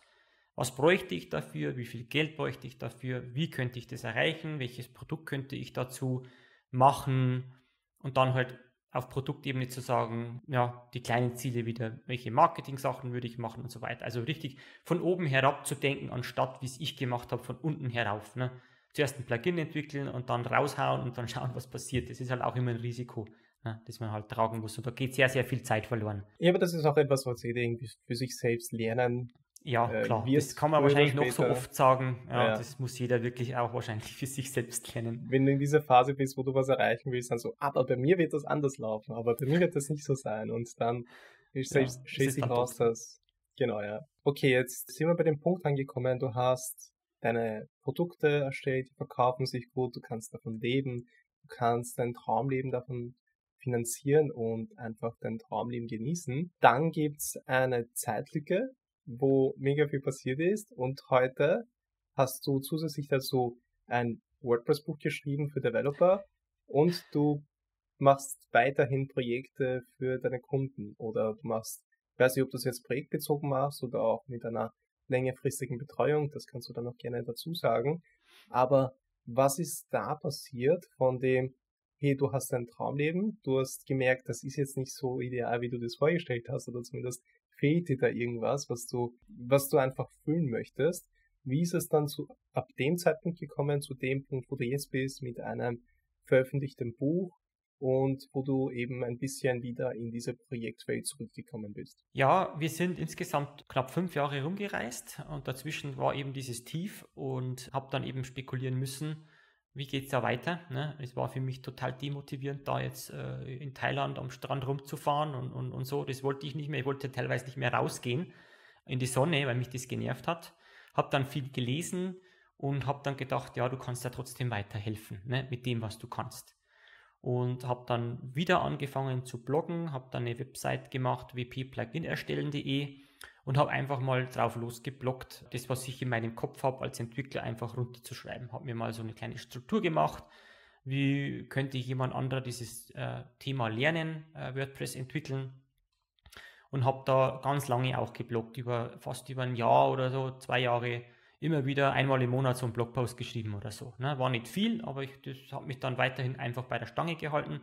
was bräuchte ich dafür? Wie viel Geld bräuchte ich dafür? Wie könnte ich das erreichen? Welches Produkt könnte ich dazu machen? Und dann halt auf Produktebene zu sagen, ja, die kleinen Ziele wieder, welche Marketing-Sachen würde ich machen und so weiter. Also richtig von oben herab zu denken, anstatt wie es ich gemacht habe, von unten herauf. Ne? Zuerst ein Plugin entwickeln und dann raushauen und dann schauen, was passiert. Das ist halt auch immer ein Risiko, ne, das man halt tragen muss. Und da geht sehr, sehr viel Zeit verloren. Ja, aber das ist auch etwas, was jeder irgendwie für sich selbst lernen ja, äh, klar. Das kann man wahrscheinlich noch so oft sagen. Ja, ja, Das muss jeder wirklich auch wahrscheinlich für sich selbst kennen. Wenn du in dieser Phase bist, wo du was erreichen willst, dann so, aber bei mir wird das anders laufen, aber bei mir wird das nicht so sein. Und dann ist ja, sich raus, dass. Genau, ja. Okay, jetzt sind wir bei dem Punkt angekommen, du hast deine Produkte erstellt, die verkaufen sich gut, du kannst davon leben, du kannst dein Traumleben davon finanzieren und einfach dein Traumleben genießen. Dann gibt's eine Zeitlücke, wo mega viel passiert ist. Und heute hast du zusätzlich dazu ein WordPress-Buch geschrieben für Developer. Und du machst weiterhin Projekte für deine Kunden. Oder du machst, ich weiß nicht, ob du das jetzt projektbezogen machst oder auch mit einer längerfristigen Betreuung, das kannst du dann auch gerne dazu sagen. Aber was ist da passiert von dem, hey, du hast ein Traumleben, du hast gemerkt, das ist jetzt nicht so ideal, wie du das vorgestellt hast, oder zumindest fehlt dir da irgendwas, was du, was du einfach füllen möchtest. Wie ist es dann zu, ab dem Zeitpunkt gekommen, zu dem Punkt, wo du jetzt bist, mit einem veröffentlichten Buch und wo du eben ein bisschen wieder in diese Projektwelt zurückgekommen bist? Ja, wir sind insgesamt knapp fünf Jahre rumgereist und dazwischen war eben dieses Tief und habe dann eben spekulieren müssen, wie geht es da weiter? Ne? Es war für mich total demotivierend, da jetzt äh, in Thailand am Strand rumzufahren und, und, und so. Das wollte ich nicht mehr. Ich wollte teilweise nicht mehr rausgehen in die Sonne, weil mich das genervt hat. Habe dann viel gelesen und habe dann gedacht, ja, du kannst ja trotzdem weiterhelfen ne? mit dem, was du kannst. Und habe dann wieder angefangen zu bloggen, habe dann eine Website gemacht, wp-plugin-erstellen.de und habe einfach mal drauf losgeblockt, das, was ich in meinem Kopf habe, als Entwickler einfach runterzuschreiben. Habe mir mal so eine kleine Struktur gemacht. Wie könnte jemand anderer dieses äh, Thema lernen, äh, WordPress entwickeln? Und habe da ganz lange auch geblockt, über fast über ein Jahr oder so, zwei Jahre, immer wieder einmal im Monat so einen Blogpost geschrieben oder so. Ne? War nicht viel, aber ich, das hat mich dann weiterhin einfach bei der Stange gehalten.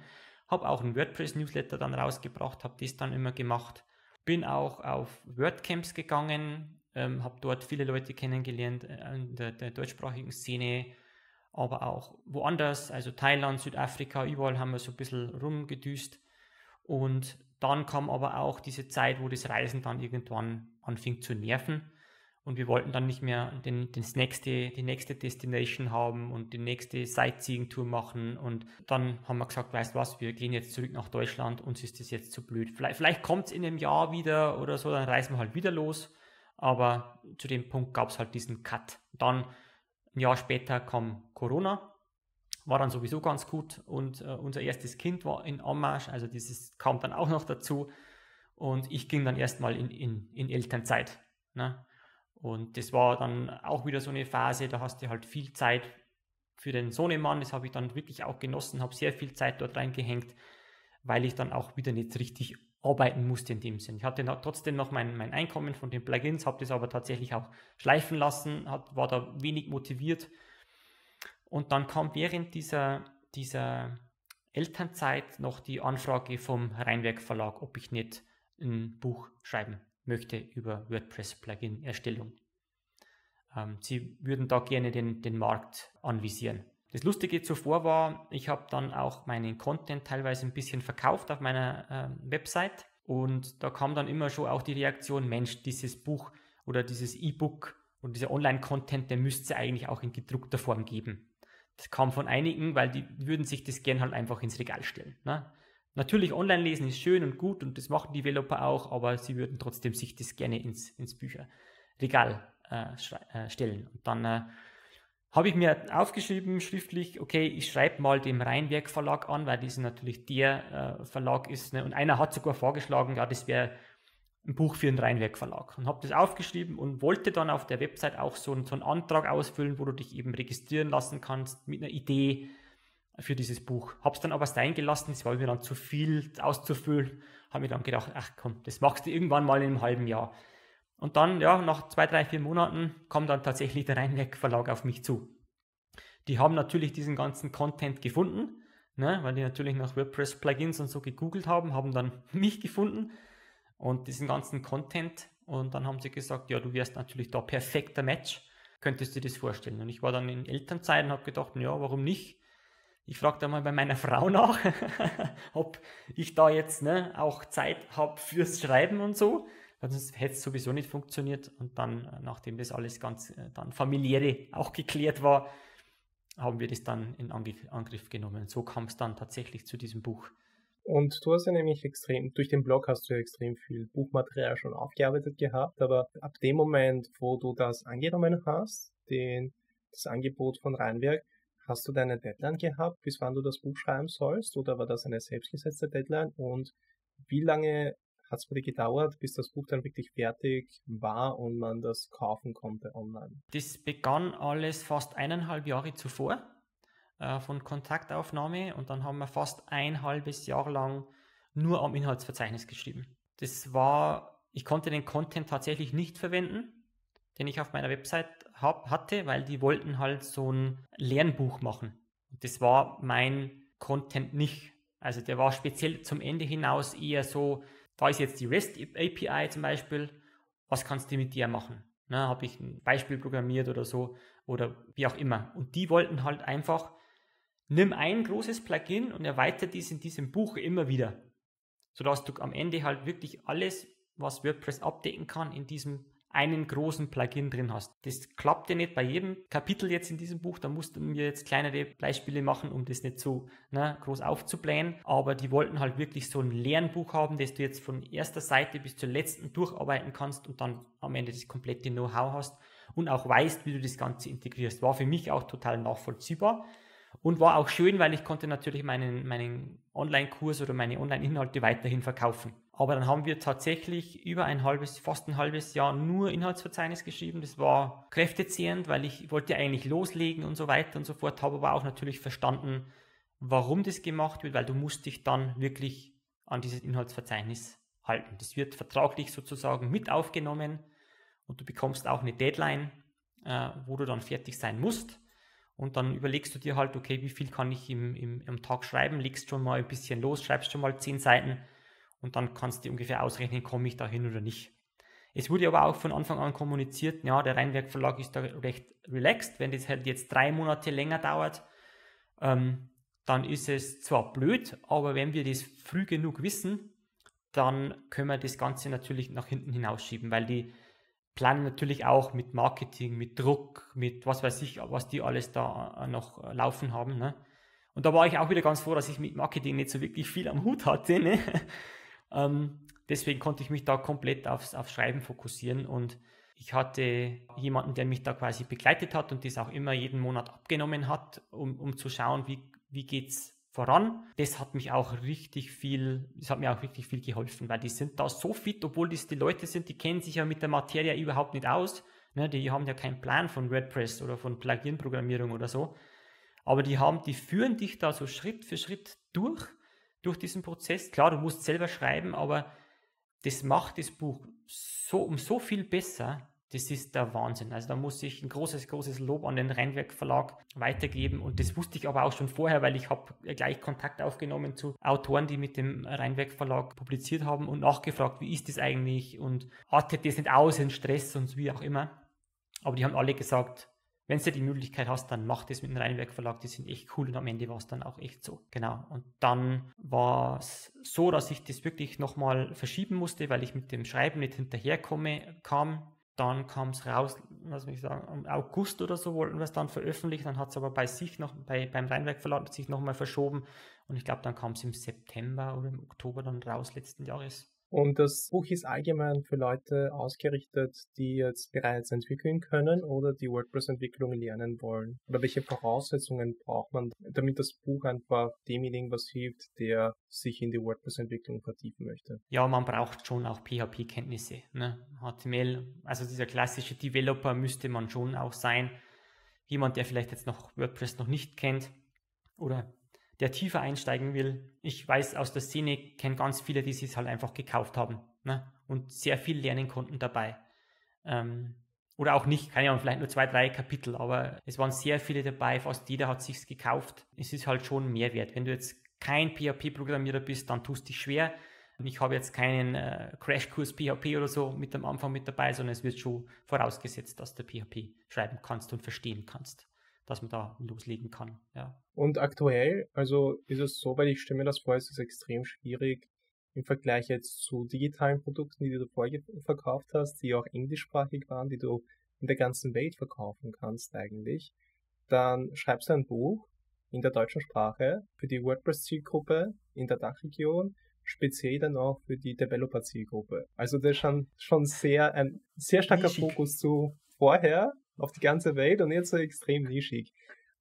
Habe auch einen WordPress-Newsletter dann rausgebracht, habe das dann immer gemacht bin auch auf WordCamps gegangen, ähm, habe dort viele Leute kennengelernt äh, in der, der, deutschsprachigen Szene, aber auch woanders, also Thailand, Südafrika, überall haben wir so ein bisschen rumgedüst. Und dann kam aber auch diese Zeit, wo das Reisen dann irgendwann anfing zu nerven. Und wir wollten dann nicht mehr den, den nächste, die nächste Destination haben und die nächste Sightseeing-Tour machen. Und dann haben wir gesagt, weißt du was, wir gehen jetzt zurück nach Deutschland, uns ist das jetzt zu blöd. Vielleicht, vielleicht kommt es in einem Jahr wieder oder so, dann reisen wir halt wieder los. Aber zu dem Punkt gab es halt diesen Cut. Dann ein Jahr später kam Corona, war dann sowieso ganz gut und äh, unser erstes Kind war in Anmarsch, also dieses kam dann auch noch dazu. Und ich ging dann erstmal in, in, in Elternzeit. Ne? Und das war dann auch wieder so eine Phase, da hast du halt viel Zeit für den Sohnemann. Das habe ich dann wirklich auch genossen, habe sehr viel Zeit dort reingehängt, weil ich dann auch wieder nicht richtig arbeiten musste in dem Sinn. Ich hatte trotzdem noch mein, mein Einkommen von den Plugins, habe das aber tatsächlich auch schleifen lassen, hat, war da wenig motiviert. Und dann kam während dieser, dieser Elternzeit noch die Anfrage vom Rheinwerk Verlag, ob ich nicht ein Buch schreiben möchte über WordPress-Plugin-Erstellung. Ähm, sie würden da gerne den, den Markt anvisieren. Das Lustige zuvor war, ich habe dann auch meinen Content teilweise ein bisschen verkauft auf meiner äh, Website und da kam dann immer schon auch die Reaktion, Mensch, dieses Buch oder dieses E-Book und dieser Online-Content, der müsste eigentlich auch in gedruckter Form geben. Das kam von einigen, weil die würden sich das gern halt einfach ins Regal stellen. Ne? Natürlich online lesen ist schön und gut und das machen Developer auch, aber sie würden trotzdem sich das gerne ins, ins Bücherregal äh, äh, stellen. Und dann äh, habe ich mir aufgeschrieben, schriftlich, okay, ich schreibe mal dem Rheinwerk Verlag an, weil das natürlich der äh, Verlag ist. Ne? Und einer hat sogar vorgeschlagen, ja, das wäre ein Buch für den Rheinwerk Verlag. Und habe das aufgeschrieben und wollte dann auf der Website auch so, so einen Antrag ausfüllen, wo du dich eben registrieren lassen kannst mit einer Idee, für dieses Buch. Habe es dann aber sein gelassen, es war mir dann zu viel auszufüllen. Habe mir dann gedacht, ach komm, das machst du irgendwann mal in einem halben Jahr. Und dann, ja, nach zwei, drei, vier Monaten kam dann tatsächlich der Rheinwerk Verlag auf mich zu. Die haben natürlich diesen ganzen Content gefunden, ne, weil die natürlich nach WordPress-Plugins und so gegoogelt haben, haben dann mich gefunden und diesen ganzen Content. Und dann haben sie gesagt, ja, du wärst natürlich da perfekter Match. Könntest du dir das vorstellen? Und ich war dann in Elternzeit und habe gedacht, ja, warum nicht? Ich frage da mal bei meiner Frau nach, ob ich da jetzt ne, auch Zeit habe fürs Schreiben und so. Sonst hätte es sowieso nicht funktioniert. Und dann, äh, nachdem das alles ganz äh, dann familiäre auch geklärt war, haben wir das dann in Angriff genommen. So kam es dann tatsächlich zu diesem Buch. Und du hast ja nämlich extrem, durch den Blog hast du ja extrem viel Buchmaterial schon aufgearbeitet gehabt, aber ab dem Moment, wo du das angenommen hast, den, das Angebot von Rheinwerk, hast du deine Deadline gehabt, bis wann du das Buch schreiben sollst, oder war das eine selbstgesetzte Deadline? Und wie lange hat es bei dir gedauert, bis das Buch dann wirklich fertig war und man das kaufen konnte online? Das begann alles fast eineinhalb Jahre zuvor äh, von Kontaktaufnahme und dann haben wir fast ein halbes Jahr lang nur am Inhaltsverzeichnis geschrieben. Das war, ich konnte den Content tatsächlich nicht verwenden, den ich auf meiner Website hab, hatte, weil die wollten halt so ein Lernbuch machen. Das war mein Content nicht. Also der war speziell zum Ende hinaus eher so, da ist jetzt die REST API zum Beispiel, was kannst du mit der machen? Ne, Habe ich ein Beispiel programmiert oder so oder wie auch immer. Und die wollten halt einfach, nimm ein großes Plugin und erweitere dies in diesem Buch immer wieder, sodass du am Ende halt wirklich alles, was WordPress abdecken kann, in diesem einen großen Plugin drin hast. Das klappt ja nicht bei jedem Kapitel jetzt in diesem Buch. Da mussten wir jetzt kleinere Beispiele machen, um das nicht so ne, groß aufzublähen. Aber die wollten halt wirklich so ein Lernbuch haben, das du jetzt von erster Seite bis zur letzten durcharbeiten kannst und dann am Ende das komplette Know-how hast und auch weißt, wie du das Ganze integrierst. War für mich auch total nachvollziehbar. Und war auch schön, weil ich konnte natürlich meinen, meinen Online-Kurs oder meine Online-Inhalte weiterhin verkaufen. Aber dann haben wir tatsächlich über ein halbes, fast ein halbes Jahr nur Inhaltsverzeichnis geschrieben. Das war kräftezehrend, weil ich wollte eigentlich loslegen und so weiter und so fort, habe aber auch natürlich verstanden, warum das gemacht wird, weil du musst dich dann wirklich an dieses Inhaltsverzeichnis halten. Das wird vertraglich sozusagen mit aufgenommen und du bekommst auch eine Deadline, äh, wo du dann fertig sein musst. Und dann überlegst du dir halt, okay, wie viel kann ich im, im, am Tag schreiben, legst schon mal ein bisschen los, schreibst schon mal zehn Seiten und dann kannst du ungefähr ausrechnen, komme ich da hin oder nicht. Es wurde aber auch von Anfang an kommuniziert, ja, der Rheinwerk Verlag ist da recht relaxed. Wenn das halt jetzt drei Monate länger dauert, ähm, dann ist es zwar blöd, aber wenn wir das früh genug wissen, dann können wir das Ganze natürlich nach hinten hinausschieben, weil die planen natürlich auch mit Marketing, mit Druck, mit was weiß ich, was die alles da noch laufen haben. Ne? Und da war ich auch wieder ganz froh, dass ich mit Marketing nicht so wirklich viel am Hut hatte. Ne? Ähm, deswegen konnte ich mich da komplett aufs, aufs Schreiben fokussieren und ich hatte jemanden, der mich da quasi begleitet hat und das auch immer jeden Monat abgenommen hat, um, um zu schauen, wie, wie es voran. Das hat mich auch richtig viel, das hat mir auch richtig viel geholfen, weil die sind da so fit, obwohl das die Leute sind, die kennen sich ja mit der Materie überhaupt nicht aus. Ne, die haben ja keinen Plan von WordPress oder von Plugin-Programmierung oder so. Aber die haben, die führen dich da so Schritt für Schritt durch durch diesen Prozess. Klar, du musst selber schreiben, aber das macht das Buch so um so viel besser. Das ist der Wahnsinn. Also da muss ich ein großes, großes Lob an den Rheinwerk Verlag weitergeben. Und das wusste ich aber auch schon vorher, weil ich habe gleich Kontakt aufgenommen zu Autoren, die mit dem Rheinwerk Verlag publiziert haben und nachgefragt, wie ist das eigentlich und artet das nicht aus in Stress und wie auch immer. Aber die haben alle gesagt, wenn du die Möglichkeit hast, dann mach das mit dem Rheinwerk Verlag, die sind echt cool und am Ende war es dann auch echt so. Genau. Und dann war es so, dass ich das wirklich nochmal verschieben musste, weil ich mit dem Schreiben nicht hinterherkomme, kam. Dann kam es raus, was soll ich sagen, im August oder so wollten wir es dann veröffentlichen. Dann hat es aber bei sich noch, bei, beim Rheinwerk Verlag sich nochmal verschoben. Und ich glaube, dann kam es im September oder im Oktober dann raus letzten Jahres. Und das Buch ist allgemein für Leute ausgerichtet, die jetzt bereits entwickeln können oder die WordPress-Entwicklung lernen wollen. Oder welche Voraussetzungen braucht man, damit das Buch einfach demjenigen was hilft, der sich in die WordPress-Entwicklung vertiefen möchte? Ja, man braucht schon auch PHP-Kenntnisse. Ne? HTML, also dieser klassische Developer müsste man schon auch sein. Jemand, der vielleicht jetzt noch WordPress noch nicht kennt oder der tiefer einsteigen will. Ich weiß aus der Szene, kenne ganz viele, die es halt einfach gekauft haben ne? und sehr viel lernen konnten dabei. Ähm, oder auch nicht, keine Ahnung, vielleicht nur zwei, drei Kapitel, aber es waren sehr viele dabei, fast jeder hat sich's gekauft. Es ist halt schon ein Mehrwert. Wenn du jetzt kein PHP-Programmierer bist, dann tust du dich schwer. Ich habe jetzt keinen äh, Crashkurs PHP oder so mit am Anfang mit dabei, sondern es wird schon vorausgesetzt, dass du PHP schreiben kannst und verstehen kannst, dass man da loslegen kann. Ja. Und aktuell, also ist es so, weil ich stelle mir das vor, es ist extrem schwierig im Vergleich jetzt zu digitalen Produkten, die du vorher verkauft hast, die auch englischsprachig waren, die du in der ganzen Welt verkaufen kannst eigentlich. Dann schreibst du ein Buch in der deutschen Sprache für die WordPress-Zielgruppe in der Dachregion speziell dann auch für die Developer-Zielgruppe. Also das ist schon, schon sehr, ein sehr starker. Fokus zu vorher auf die ganze Welt und jetzt so extrem nischig.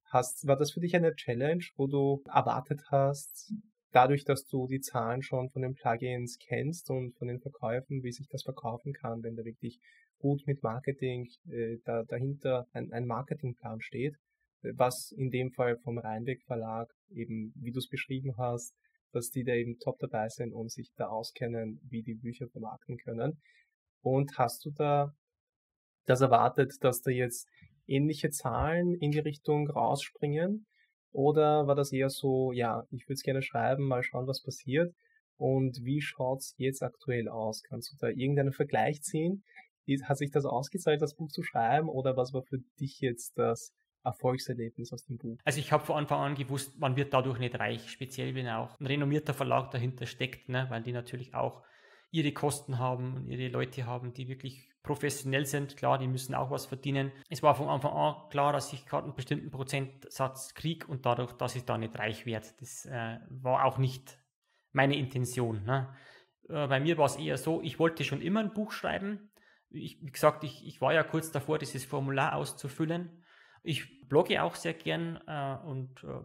Hast, war das für dich eine Challenge, wo du erwartet hast, dadurch, dass du die Zahlen schon von den Plugins kennst und von den Verkäufen, wie sich das verkaufen kann, wenn da wirklich gut mit Marketing äh, da, dahinter ein, ein Marketingplan steht, was in dem Fall vom Rheinweg Verlag eben, wie du es beschrieben hast, dass die da eben top dabei sind und sich da auskennen, wie die Bücher vermarkten können. Und hast du da das erwartet, dass da jetzt ähnliche Zahlen in die Richtung rausspringen? Oder war das eher so, ja, ich würde es gerne schreiben, mal schauen, was passiert? Und wie schaut's jetzt aktuell aus? Kannst du da irgendeinen Vergleich ziehen? Hat sich das ausgezahlt, das Buch zu schreiben? Oder was war für dich jetzt das Erfolgserlebnis aus dem Buch? Also ich habe von Anfang an gewusst, man wird dadurch nicht reich, speziell wenn auch ein renommierter Verlag dahinter steckt, ne? weil die natürlich auch ihre Kosten haben und ihre Leute haben, die wirklich professionell sind. Klar, die müssen auch was verdienen. Es war von Anfang an klar, dass ich gerade einen bestimmten Prozentsatz kriege und dadurch, dass ich da nicht reich werde. Das äh, war auch nicht meine Intention. Ne? Äh, bei mir war es eher so, ich wollte schon immer ein Buch schreiben. Ich, wie gesagt, ich, ich war ja kurz davor, dieses Formular auszufüllen ich blogge auch sehr gern äh, und äh,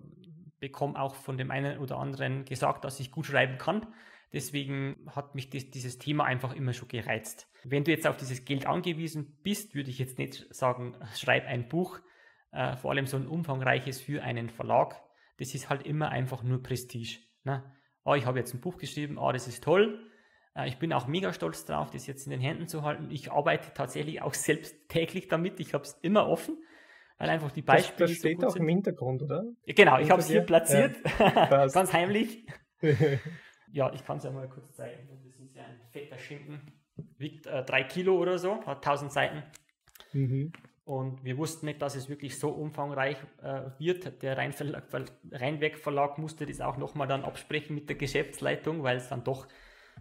bekomme auch von dem einen oder anderen gesagt, dass ich gut schreiben kann. Deswegen hat mich das, dieses Thema einfach immer schon gereizt. Wenn du jetzt auf dieses Geld angewiesen bist, würde ich jetzt nicht sagen, schreib ein Buch, äh, vor allem so ein umfangreiches für einen Verlag. Das ist halt immer einfach nur Prestige. Ne? Ah, ich habe jetzt ein Buch geschrieben, ah, das ist toll. Äh, ich bin auch mega stolz drauf, das jetzt in den Händen zu halten. Ich arbeite tatsächlich auch selbst täglich damit. Ich habe es immer offen weil einfach die Beispiele. Das, das steht so auch sind. im Hintergrund, oder? Genau, ich habe es hier platziert, ja, ganz heimlich. ja, ich kann es ja mal kurz zeigen. Das ist ja ein fetter Schinken, wiegt äh, drei Kilo oder so, hat 1000 Seiten. Mhm. Und wir wussten nicht, dass es wirklich so umfangreich äh, wird. Der Rheinweg Verlag musste das auch nochmal dann absprechen mit der Geschäftsleitung, weil es dann doch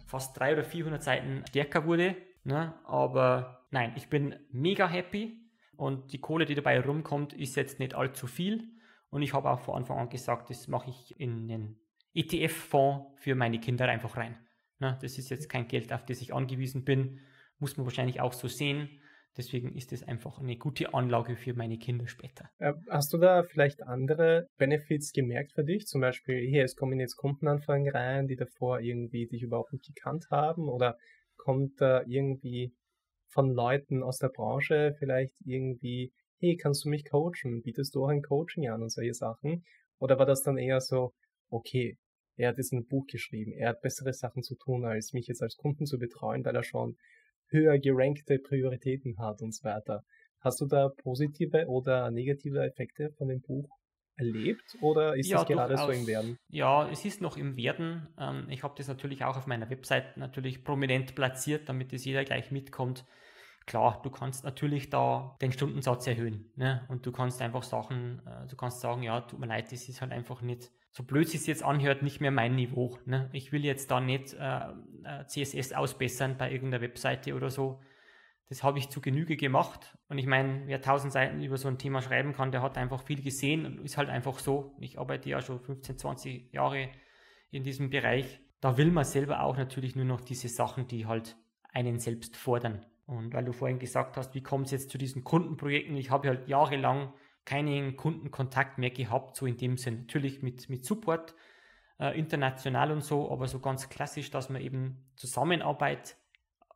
fast 300 oder 400 Seiten stärker wurde. Ne? Aber nein, ich bin mega happy und die Kohle, die dabei rumkommt, ist jetzt nicht allzu viel. Und ich habe auch von Anfang an gesagt, das mache ich in einen ETF-Fonds für meine Kinder einfach rein. Na, das ist jetzt kein Geld, auf das ich angewiesen bin. Muss man wahrscheinlich auch so sehen. Deswegen ist es einfach eine gute Anlage für meine Kinder später. Äh, hast du da vielleicht andere Benefits gemerkt für dich? Zum Beispiel, hier, es kommen jetzt Kundenanfragen rein, die davor irgendwie dich überhaupt nicht gekannt haben? Oder kommt da irgendwie von Leuten aus der Branche vielleicht irgendwie, hey, kannst du mich coachen? Bietest du auch ein Coaching an und solche Sachen? Oder war das dann eher so, okay, er hat jetzt ein Buch geschrieben, er hat bessere Sachen zu tun, als mich jetzt als Kunden zu betreuen, weil er schon höher gerankte Prioritäten hat und so weiter. Hast du da positive oder negative Effekte von dem Buch erlebt oder ist ja, das gerade so im Werden? Ja, es ist noch im Werden. Ähm, ich habe das natürlich auch auf meiner Website natürlich prominent platziert, damit es jeder gleich mitkommt. Klar, du kannst natürlich da den Stundensatz erhöhen ne? und du kannst einfach Sachen, äh, du kannst sagen, ja, tut mir leid, das ist halt einfach nicht, so blöd es jetzt anhört, nicht mehr mein Niveau. Ne? Ich will jetzt da nicht äh, äh CSS ausbessern bei irgendeiner Webseite oder so. Das habe ich zu Genüge gemacht. Und ich meine, wer tausend Seiten über so ein Thema schreiben kann, der hat einfach viel gesehen und ist halt einfach so. Ich arbeite ja schon 15, 20 Jahre in diesem Bereich. Da will man selber auch natürlich nur noch diese Sachen, die halt einen selbst fordern. Und weil du vorhin gesagt hast, wie kommt es jetzt zu diesen Kundenprojekten? Ich habe halt jahrelang keinen Kundenkontakt mehr gehabt, so in dem Sinn. Natürlich mit, mit Support, äh, international und so, aber so ganz klassisch, dass man eben Zusammenarbeit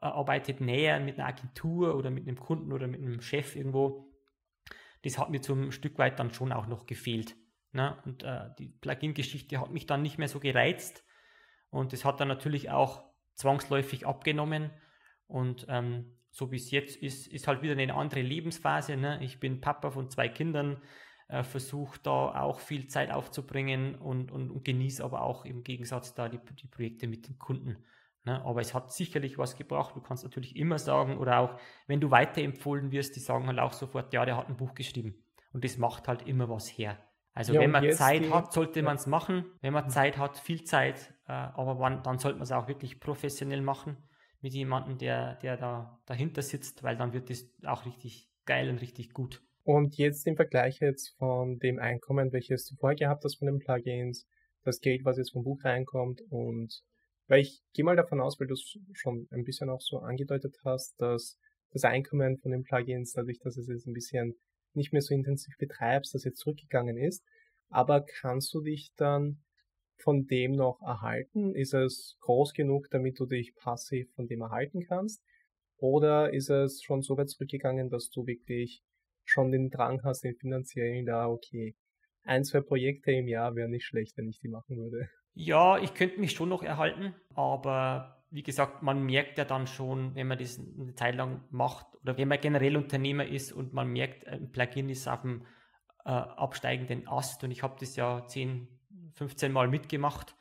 äh, arbeitet näher mit einer Agentur oder mit einem Kunden oder mit einem Chef irgendwo. Das hat mir zum Stück weit dann schon auch noch gefehlt. Ne? Und äh, die Plugin-Geschichte hat mich dann nicht mehr so gereizt. Und das hat dann natürlich auch zwangsläufig abgenommen. Und ähm, so wie es jetzt ist, ist halt wieder eine andere Lebensphase. Ne? Ich bin Papa von zwei Kindern, äh, versuche da auch viel Zeit aufzubringen und, und, und genieße aber auch im Gegensatz da die, die Projekte mit den Kunden. Ne? Aber es hat sicherlich was gebracht. Du kannst natürlich immer sagen, oder auch wenn du weiterempfohlen wirst, die sagen halt auch sofort, ja, der hat ein Buch geschrieben. Und das macht halt immer was her. Also ja, wenn man Zeit die, hat, sollte ja. man es machen. Wenn man Zeit hat, viel Zeit, äh, aber man, dann sollte man es auch wirklich professionell machen mit jemandem, der, der da dahinter sitzt, weil dann wird es auch richtig geil und richtig gut. Und jetzt im Vergleich jetzt von dem Einkommen, welches du vorher gehabt hast von den Plugins, das Geld, was jetzt vom Buch reinkommt und weil ich gehe mal davon aus, weil du es schon ein bisschen auch so angedeutet hast, dass das Einkommen von den Plugins, dadurch, dass es jetzt ein bisschen nicht mehr so intensiv betreibst, dass jetzt zurückgegangen ist. Aber kannst du dich dann von dem noch erhalten? Ist es groß genug, damit du dich passiv von dem erhalten kannst? Oder ist es schon so weit zurückgegangen, dass du wirklich schon den Drang hast, den finanziellen, da, okay, ein, zwei Projekte im Jahr wäre nicht schlecht, wenn ich die machen würde. Ja, ich könnte mich schon noch erhalten, aber wie gesagt, man merkt ja dann schon, wenn man das eine Zeit lang macht oder wenn man generell Unternehmer ist und man merkt, ein Plugin ist auf dem äh, absteigenden Ast und ich habe das ja 10, 15 Mal mitgemacht,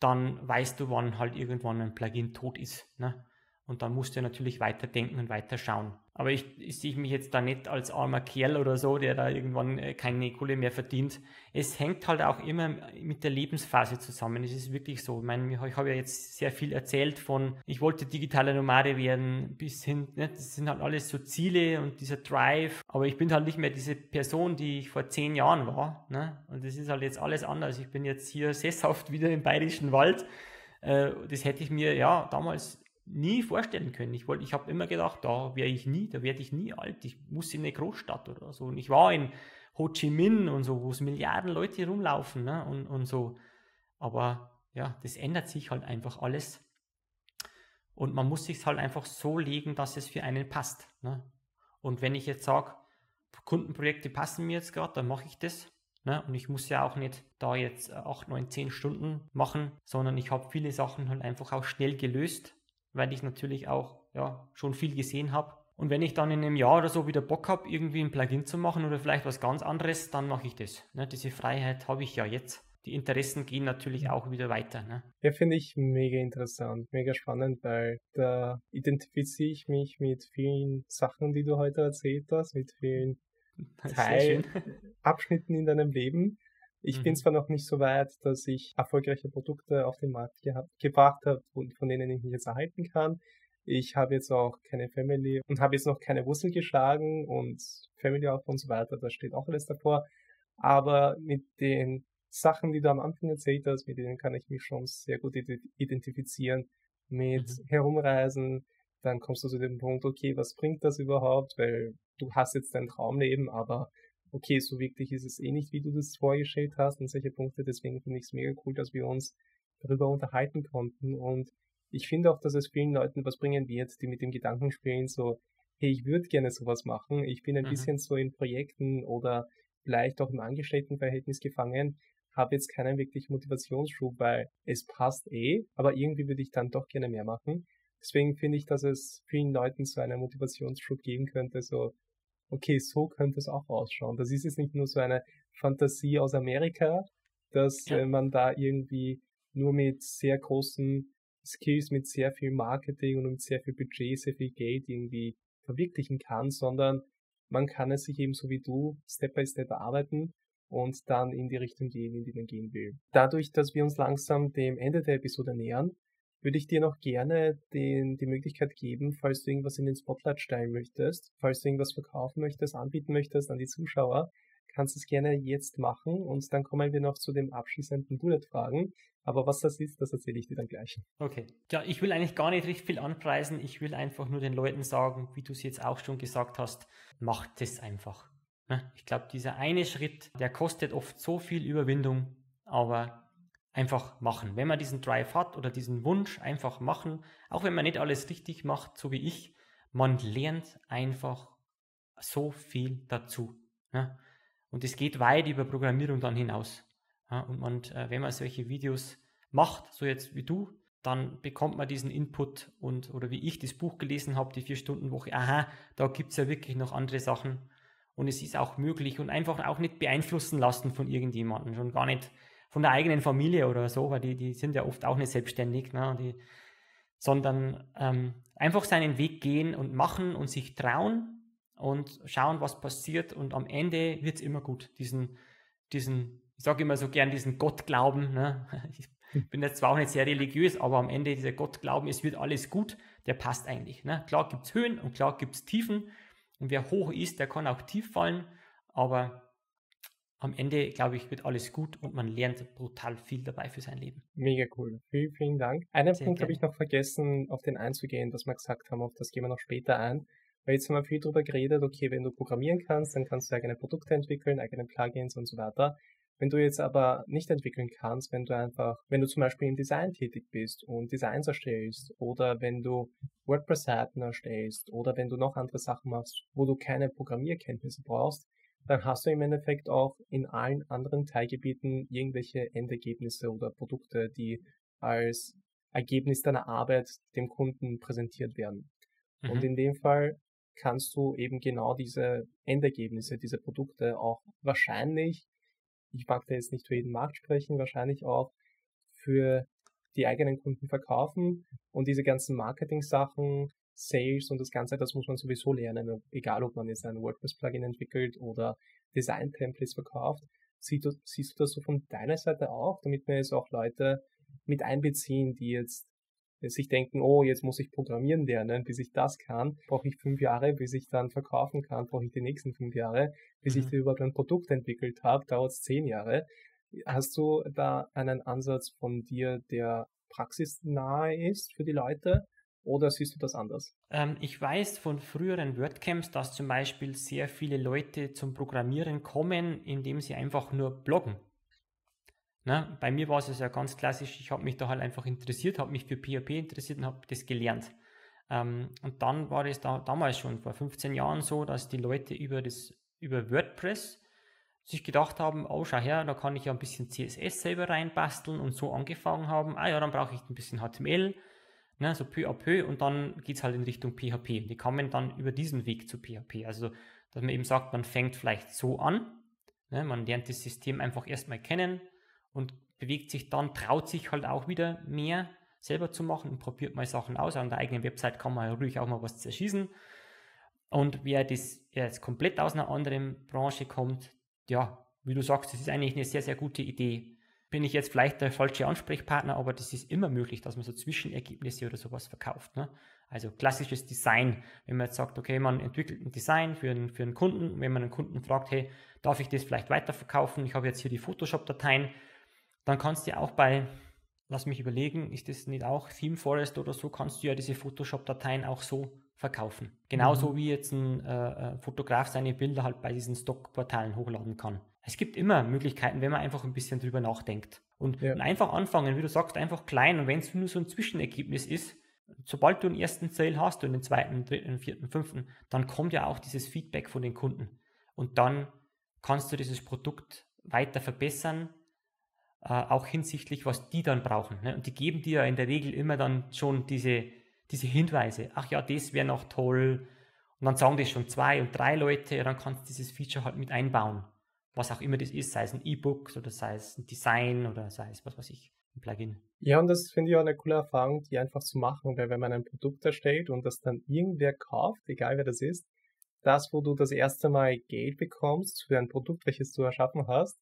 dann weißt du, wann halt irgendwann ein Plugin tot ist. Ne? Und dann musst du natürlich weiterdenken und weiterschauen. Aber ich, ich sehe mich jetzt da nicht als armer Kerl oder so, der da irgendwann äh, keine Kohle mehr verdient. Es hängt halt auch immer mit der Lebensphase zusammen. Es ist wirklich so. Ich meine, ich habe ja jetzt sehr viel erzählt von, ich wollte digitaler Nomade werden, bis hin, ne, das sind halt alles so Ziele und dieser Drive. Aber ich bin halt nicht mehr diese Person, die ich vor zehn Jahren war. Ne? Und das ist halt jetzt alles anders. Ich bin jetzt hier sesshaft wieder im Bayerischen Wald. Äh, das hätte ich mir ja damals nie vorstellen können. Ich ich habe immer gedacht, da wäre ich nie, da werde ich nie alt. Ich muss in eine Großstadt oder so. Und ich war in Ho Chi Minh und so, wo es Milliarden Leute rumlaufen ne? und, und so. Aber ja, das ändert sich halt einfach alles. Und man muss sich halt einfach so legen, dass es für einen passt. Ne? Und wenn ich jetzt sage, Kundenprojekte passen mir jetzt gerade, dann mache ich das. Ne? Und ich muss ja auch nicht da jetzt 8, 9, 10 Stunden machen, sondern ich habe viele Sachen halt einfach auch schnell gelöst weil ich natürlich auch ja, schon viel gesehen habe. Und wenn ich dann in einem Jahr oder so wieder Bock habe, irgendwie ein Plugin zu machen oder vielleicht was ganz anderes, dann mache ich das. Ne? Diese Freiheit habe ich ja jetzt. Die Interessen gehen natürlich auch wieder weiter. Ne? Ja, finde ich mega interessant, mega spannend, weil da identifiziere ich mich mit vielen Sachen, die du heute erzählt hast, mit vielen Teilabschnitten in deinem Leben. Ich mhm. bin zwar noch nicht so weit, dass ich erfolgreiche Produkte auf den Markt gehabt, gebracht habe und von denen ich mich jetzt erhalten kann. Ich habe jetzt auch keine Family und habe jetzt noch keine Wurzel geschlagen und Family auf und so weiter. Da steht auch alles davor. Aber mit den Sachen, die du am Anfang erzählt hast, mit denen kann ich mich schon sehr gut identifizieren. Mit mhm. Herumreisen, dann kommst du zu dem Punkt, okay, was bringt das überhaupt? Weil du hast jetzt dein Traumleben, aber okay, so wirklich ist es eh nicht, wie du das vorgestellt hast und solche Punkte. Deswegen finde ich es mega cool, dass wir uns darüber unterhalten konnten. Und ich finde auch, dass es vielen Leuten was bringen wird, die mit dem Gedanken spielen, so, hey, ich würde gerne sowas machen. Ich bin ein mhm. bisschen so in Projekten oder vielleicht auch im Angestelltenverhältnis gefangen, habe jetzt keinen wirklich Motivationsschub, weil es passt eh, aber irgendwie würde ich dann doch gerne mehr machen. Deswegen finde ich, dass es vielen Leuten so einen Motivationsschub geben könnte, so, okay, so könnte es auch ausschauen. Das ist jetzt nicht nur so eine Fantasie aus Amerika, dass ja. äh, man da irgendwie nur mit sehr großen Skills, mit sehr viel Marketing und mit sehr viel Budget, sehr viel Geld irgendwie verwirklichen kann, sondern man kann es sich eben so wie du Step by Step erarbeiten und dann in die Richtung gehen, in die man gehen will. Dadurch, dass wir uns langsam dem Ende der Episode nähern, würde ich dir noch gerne den, die Möglichkeit geben, falls du irgendwas in den Spotlight stellen möchtest, falls du irgendwas verkaufen möchtest, anbieten möchtest an die Zuschauer, kannst du es gerne jetzt machen und dann kommen wir noch zu dem abschließenden Bullet-Fragen. Aber was das ist, das erzähle ich dir dann gleich. Okay. Ja, ich will eigentlich gar nicht richtig viel anpreisen. Ich will einfach nur den Leuten sagen, wie du es jetzt auch schon gesagt hast, macht es einfach. Ne? Ich glaube, dieser eine Schritt, der kostet oft so viel Überwindung, aber einfach machen. Wenn man diesen Drive hat oder diesen Wunsch, einfach machen, auch wenn man nicht alles richtig macht, so wie ich, man lernt einfach so viel dazu. Ja? Und es geht weit über Programmierung dann hinaus. Ja? Und man, äh, wenn man solche Videos macht, so jetzt wie du, dann bekommt man diesen Input und, oder wie ich das Buch gelesen habe, die Vier-Stunden-Woche, aha, da gibt es ja wirklich noch andere Sachen und es ist auch möglich und einfach auch nicht beeinflussen lassen von irgendjemandem, schon gar nicht von der eigenen Familie oder so, weil die, die sind ja oft auch nicht selbstständig, ne? die, sondern ähm, einfach seinen Weg gehen und machen und sich trauen und schauen, was passiert und am Ende wird es immer gut. Diesen, diesen, ich sage immer so gern, diesen Gottglauben, ne? ich bin jetzt zwar auch nicht sehr religiös, aber am Ende dieser Gottglauben, es wird alles gut, der passt eigentlich. Ne? Klar gibt es Höhen und klar gibt es Tiefen und wer hoch ist, der kann auch tief fallen, aber am Ende, glaube ich, wird alles gut und man lernt brutal viel dabei für sein Leben. Mega cool. Vielen, vielen Dank. Einen Sehr Punkt habe ich noch vergessen, auf den einzugehen, was wir gesagt haben, auf das gehen wir noch später ein. Weil jetzt haben wir viel darüber geredet, okay, wenn du programmieren kannst, dann kannst du eigene Produkte entwickeln, eigene Plugins und so weiter. Wenn du jetzt aber nicht entwickeln kannst, wenn du einfach, wenn du zum Beispiel im Design tätig bist und Designs erstellst oder wenn du WordPress-Seiten erstellst oder wenn du noch andere Sachen machst, wo du keine Programmierkenntnisse brauchst, dann hast du im Endeffekt auch in allen anderen Teilgebieten irgendwelche Endergebnisse oder Produkte, die als Ergebnis deiner Arbeit dem Kunden präsentiert werden. Mhm. Und in dem Fall kannst du eben genau diese Endergebnisse, diese Produkte auch wahrscheinlich, ich mag da jetzt nicht für jeden Markt sprechen, wahrscheinlich auch für die eigenen Kunden verkaufen und diese ganzen Marketing-Sachen, Sales und das Ganze, das muss man sowieso lernen, egal ob man jetzt ein WordPress-Plugin entwickelt oder Design-Templates verkauft. Siehst du, siehst du das so von deiner Seite auch, damit wir jetzt auch Leute mit einbeziehen, die jetzt sich denken, oh, jetzt muss ich programmieren lernen, bis ich das kann, brauche ich fünf Jahre, bis ich dann verkaufen kann, brauche ich die nächsten fünf Jahre, bis mhm. ich überhaupt ein Produkt entwickelt habe, dauert es zehn Jahre. Hast du da einen Ansatz von dir, der praxisnahe ist für die Leute? Oder siehst du das anders? Ähm, ich weiß von früheren WordCamps, dass zum Beispiel sehr viele Leute zum Programmieren kommen, indem sie einfach nur bloggen. Ne? Bei mir war es ja ganz klassisch, ich habe mich da halt einfach interessiert, habe mich für PHP interessiert und habe das gelernt. Ähm, und dann war es da, damals schon vor 15 Jahren so, dass die Leute über, das, über WordPress sich gedacht haben, oh schau her, da kann ich ja ein bisschen CSS selber reinbasteln und so angefangen haben, ah ja, dann brauche ich ein bisschen HTML, ne, so peu à peu und dann geht es halt in Richtung PHP. Die kommen dann über diesen Weg zu PHP. Also, dass man eben sagt, man fängt vielleicht so an, ne, man lernt das System einfach erstmal kennen und bewegt sich dann, traut sich halt auch wieder mehr selber zu machen und probiert mal Sachen aus. An der eigenen Website kann man ja ruhig auch mal was zerschießen. Und wer das jetzt komplett aus einer anderen Branche kommt, ja, wie du sagst, das ist eigentlich eine sehr, sehr gute Idee bin ich jetzt vielleicht der falsche Ansprechpartner, aber das ist immer möglich, dass man so Zwischenergebnisse oder sowas verkauft. Ne? Also klassisches Design, wenn man jetzt sagt, okay, man entwickelt ein Design für einen, für einen Kunden, wenn man einen Kunden fragt, hey, darf ich das vielleicht weiterverkaufen? Ich habe jetzt hier die Photoshop-Dateien, dann kannst du auch bei, lass mich überlegen, ist das nicht auch Theme Forest oder so, kannst du ja diese Photoshop-Dateien auch so verkaufen. Genauso mhm. wie jetzt ein äh, äh Fotograf seine Bilder halt bei diesen Stockportalen hochladen kann. Es gibt immer Möglichkeiten, wenn man einfach ein bisschen drüber nachdenkt. Und, ja. einfach anfangen, wie du sagst, einfach klein. Und wenn es nur so ein Zwischenergebnis ist, sobald du einen ersten Sale hast und den zweiten, dritten, vierten, fünften, dann kommt ja auch dieses Feedback von den Kunden. Und dann kannst du dieses Produkt weiter verbessern, äh, auch hinsichtlich, was die dann brauchen. Ne? Und die geben dir ja in der Regel immer dann schon diese, diese Hinweise. Ach ja, das wäre noch toll. Und dann sagen das schon zwei und drei Leute, ja, dann kannst du dieses Feature halt mit einbauen was auch immer das ist, sei es ein E-Book oder sei es ein Design oder sei es was weiß ich, ein Plugin. Ja, und das finde ich auch eine coole Erfahrung, die einfach zu machen, weil wenn man ein Produkt erstellt und das dann irgendwer kauft, egal wer das ist, das, wo du das erste Mal Geld bekommst für ein Produkt, welches du erschaffen hast,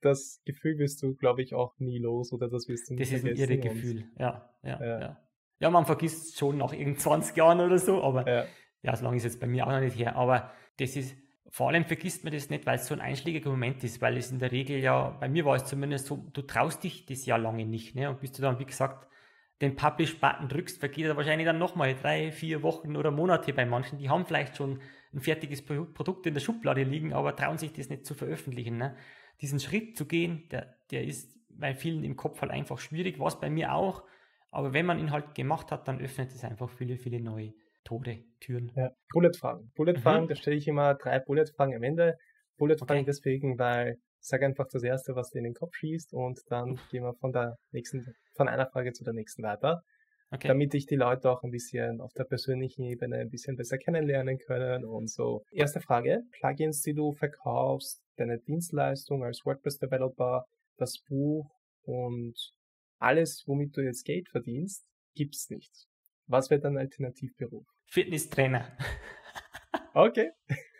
das Gefühl wirst du, glaube ich, auch nie los oder das wirst du nie Das ist ein irre Gefühl, ja, ja, ja, ja. Ja, man vergisst es schon nach irgend 20 Jahren oder so, aber ja. ja, so lange ist jetzt bei mir auch noch nicht her, aber das ist, vor allem vergisst man das nicht, weil es so ein einschlägiger Moment ist, weil es in der Regel ja, bei mir war es zumindest so, du traust dich das ja lange nicht, ne? Und bis du dann, wie gesagt, den Publish-Button drückst, vergeht er wahrscheinlich dann nochmal drei, vier Wochen oder Monate bei manchen. Die haben vielleicht schon ein fertiges Produkt in der Schublade liegen, aber trauen sich das nicht zu veröffentlichen. Ne? Diesen Schritt zu gehen, der, der ist bei vielen im Kopf halt einfach schwierig, war es bei mir auch. Aber wenn man ihn halt gemacht hat, dann öffnet es einfach viele, viele neue Tore, Türen. Ja, Bullet-Fragen. Bullet-Fragen, mhm. da stelle ich immer drei Bullet-Fragen am Ende. Bullet-Fragen okay. deswegen, weil Sag einfach das Erste, was dir in den Kopf schießt und dann gehen wir von der nächsten, von einer Frage zu der nächsten weiter. Okay. Damit ich die Leute auch ein bisschen auf der persönlichen Ebene ein bisschen besser kennenlernen können und so. Erste Frage. Plugins, die du verkaufst, deine Dienstleistung als WordPress-Developer, das Buch und alles, womit du jetzt Geld verdienst, gibt's nicht. Was wäre dein Alternativberuf? Fitnesstrainer. Okay.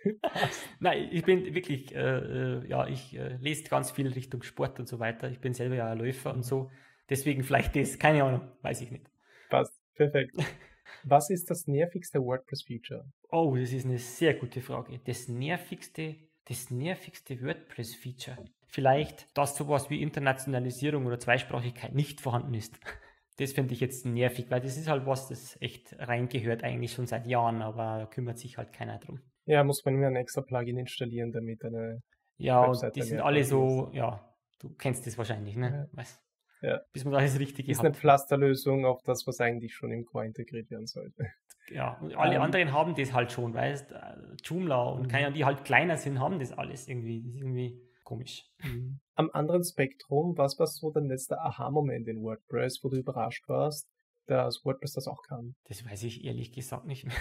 Nein, ich bin wirklich, äh, äh, ja, ich äh, lese ganz viel Richtung Sport und so weiter. Ich bin selber ja ein Läufer und so. Deswegen vielleicht das, keine Ahnung, weiß ich nicht. Passt, perfekt. Was ist das nervigste WordPress-Feature? Oh, das ist eine sehr gute Frage. Das nervigste, das nervigste WordPress-Feature. Vielleicht, dass sowas wie Internationalisierung oder Zweisprachigkeit nicht vorhanden ist. Das finde ich jetzt nervig, weil das ist halt was, das echt reingehört eigentlich schon seit Jahren, aber da kümmert sich halt keiner drum. Ja, muss man mir ein extra Plugin installieren, damit eine Ja, Webseite die sind alle so, ist. ja, du kennst das wahrscheinlich, ne? Ja. Weiß, ja. Bis man da das Richtige ist hat. eine Pflasterlösung auf das, was eigentlich schon im Core integriert werden sollte. Ja, und alle um, ähm. anderen haben das halt schon, weißt äh, Joomla und mhm. keine, die halt kleiner sind, haben das alles irgendwie. Das ist irgendwie komisch. Mhm. Am anderen Spektrum, was war so dein letzter Aha-Moment in WordPress, wo du überrascht warst, dass WordPress das auch kann? Das weiß ich ehrlich gesagt nicht mehr.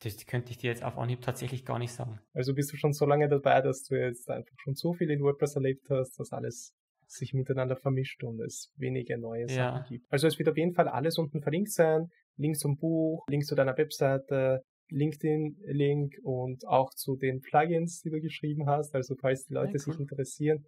Das könnte ich dir jetzt auf Anhieb tatsächlich gar nicht sagen. Also bist du schon so lange dabei, dass du jetzt einfach schon so viel in WordPress erlebt hast, dass alles sich miteinander vermischt und es wenige neue Sachen ja. gibt. Also es wird auf jeden Fall alles unten verlinkt sein. Link zum Buch, Link zu deiner Webseite, LinkedIn-Link und auch zu den Plugins, die du geschrieben hast. Also falls die Leute ja, cool. sich interessieren,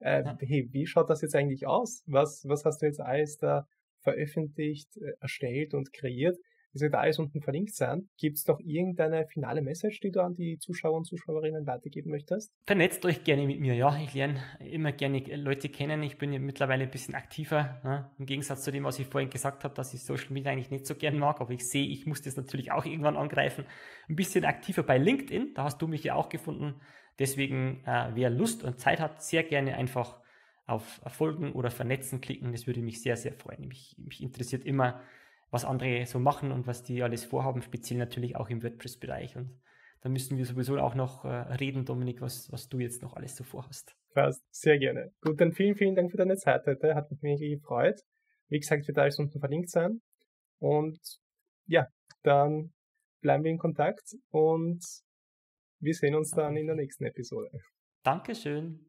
äh, ja. hey, wie schaut das jetzt eigentlich aus? Was, was hast du jetzt alles da veröffentlicht, äh, erstellt und kreiert? Das wird alles unten verlinkt sein. Gibt es noch irgendeine finale Message, die du an die Zuschauer und Zuschauerinnen weitergeben möchtest? Vernetzt euch gerne mit mir, ja. Ich lerne immer gerne Leute kennen. Ich bin ja mittlerweile ein bisschen aktiver. Ne? Im Gegensatz zu dem, was ich vorhin gesagt habe, dass ich Social Media eigentlich nicht so gern mag, aber ich sehe, ich muss das natürlich auch irgendwann angreifen. Ein bisschen aktiver bei LinkedIn, da hast du mich ja auch gefunden. Deswegen, äh, wer Lust und Zeit hat, sehr gerne einfach auf Erfolgen oder Vernetzen klicken. Das würde mich sehr, sehr freuen. Mich, mich interessiert immer, was andere so machen und was die alles vorhaben, speziell natürlich auch im WordPress-Bereich. Und da müssen wir sowieso auch noch äh, reden, Dominik, was, was du jetzt noch alles so vorhast. Passt, sehr gerne. Gut, dann vielen, vielen Dank für deine Zeit heute. Hat mich mega gefreut. Wie gesagt, wird alles unten verlinkt sein. Und ja, dann bleiben wir in Kontakt und wir sehen uns dann in der nächsten Episode. Dankeschön.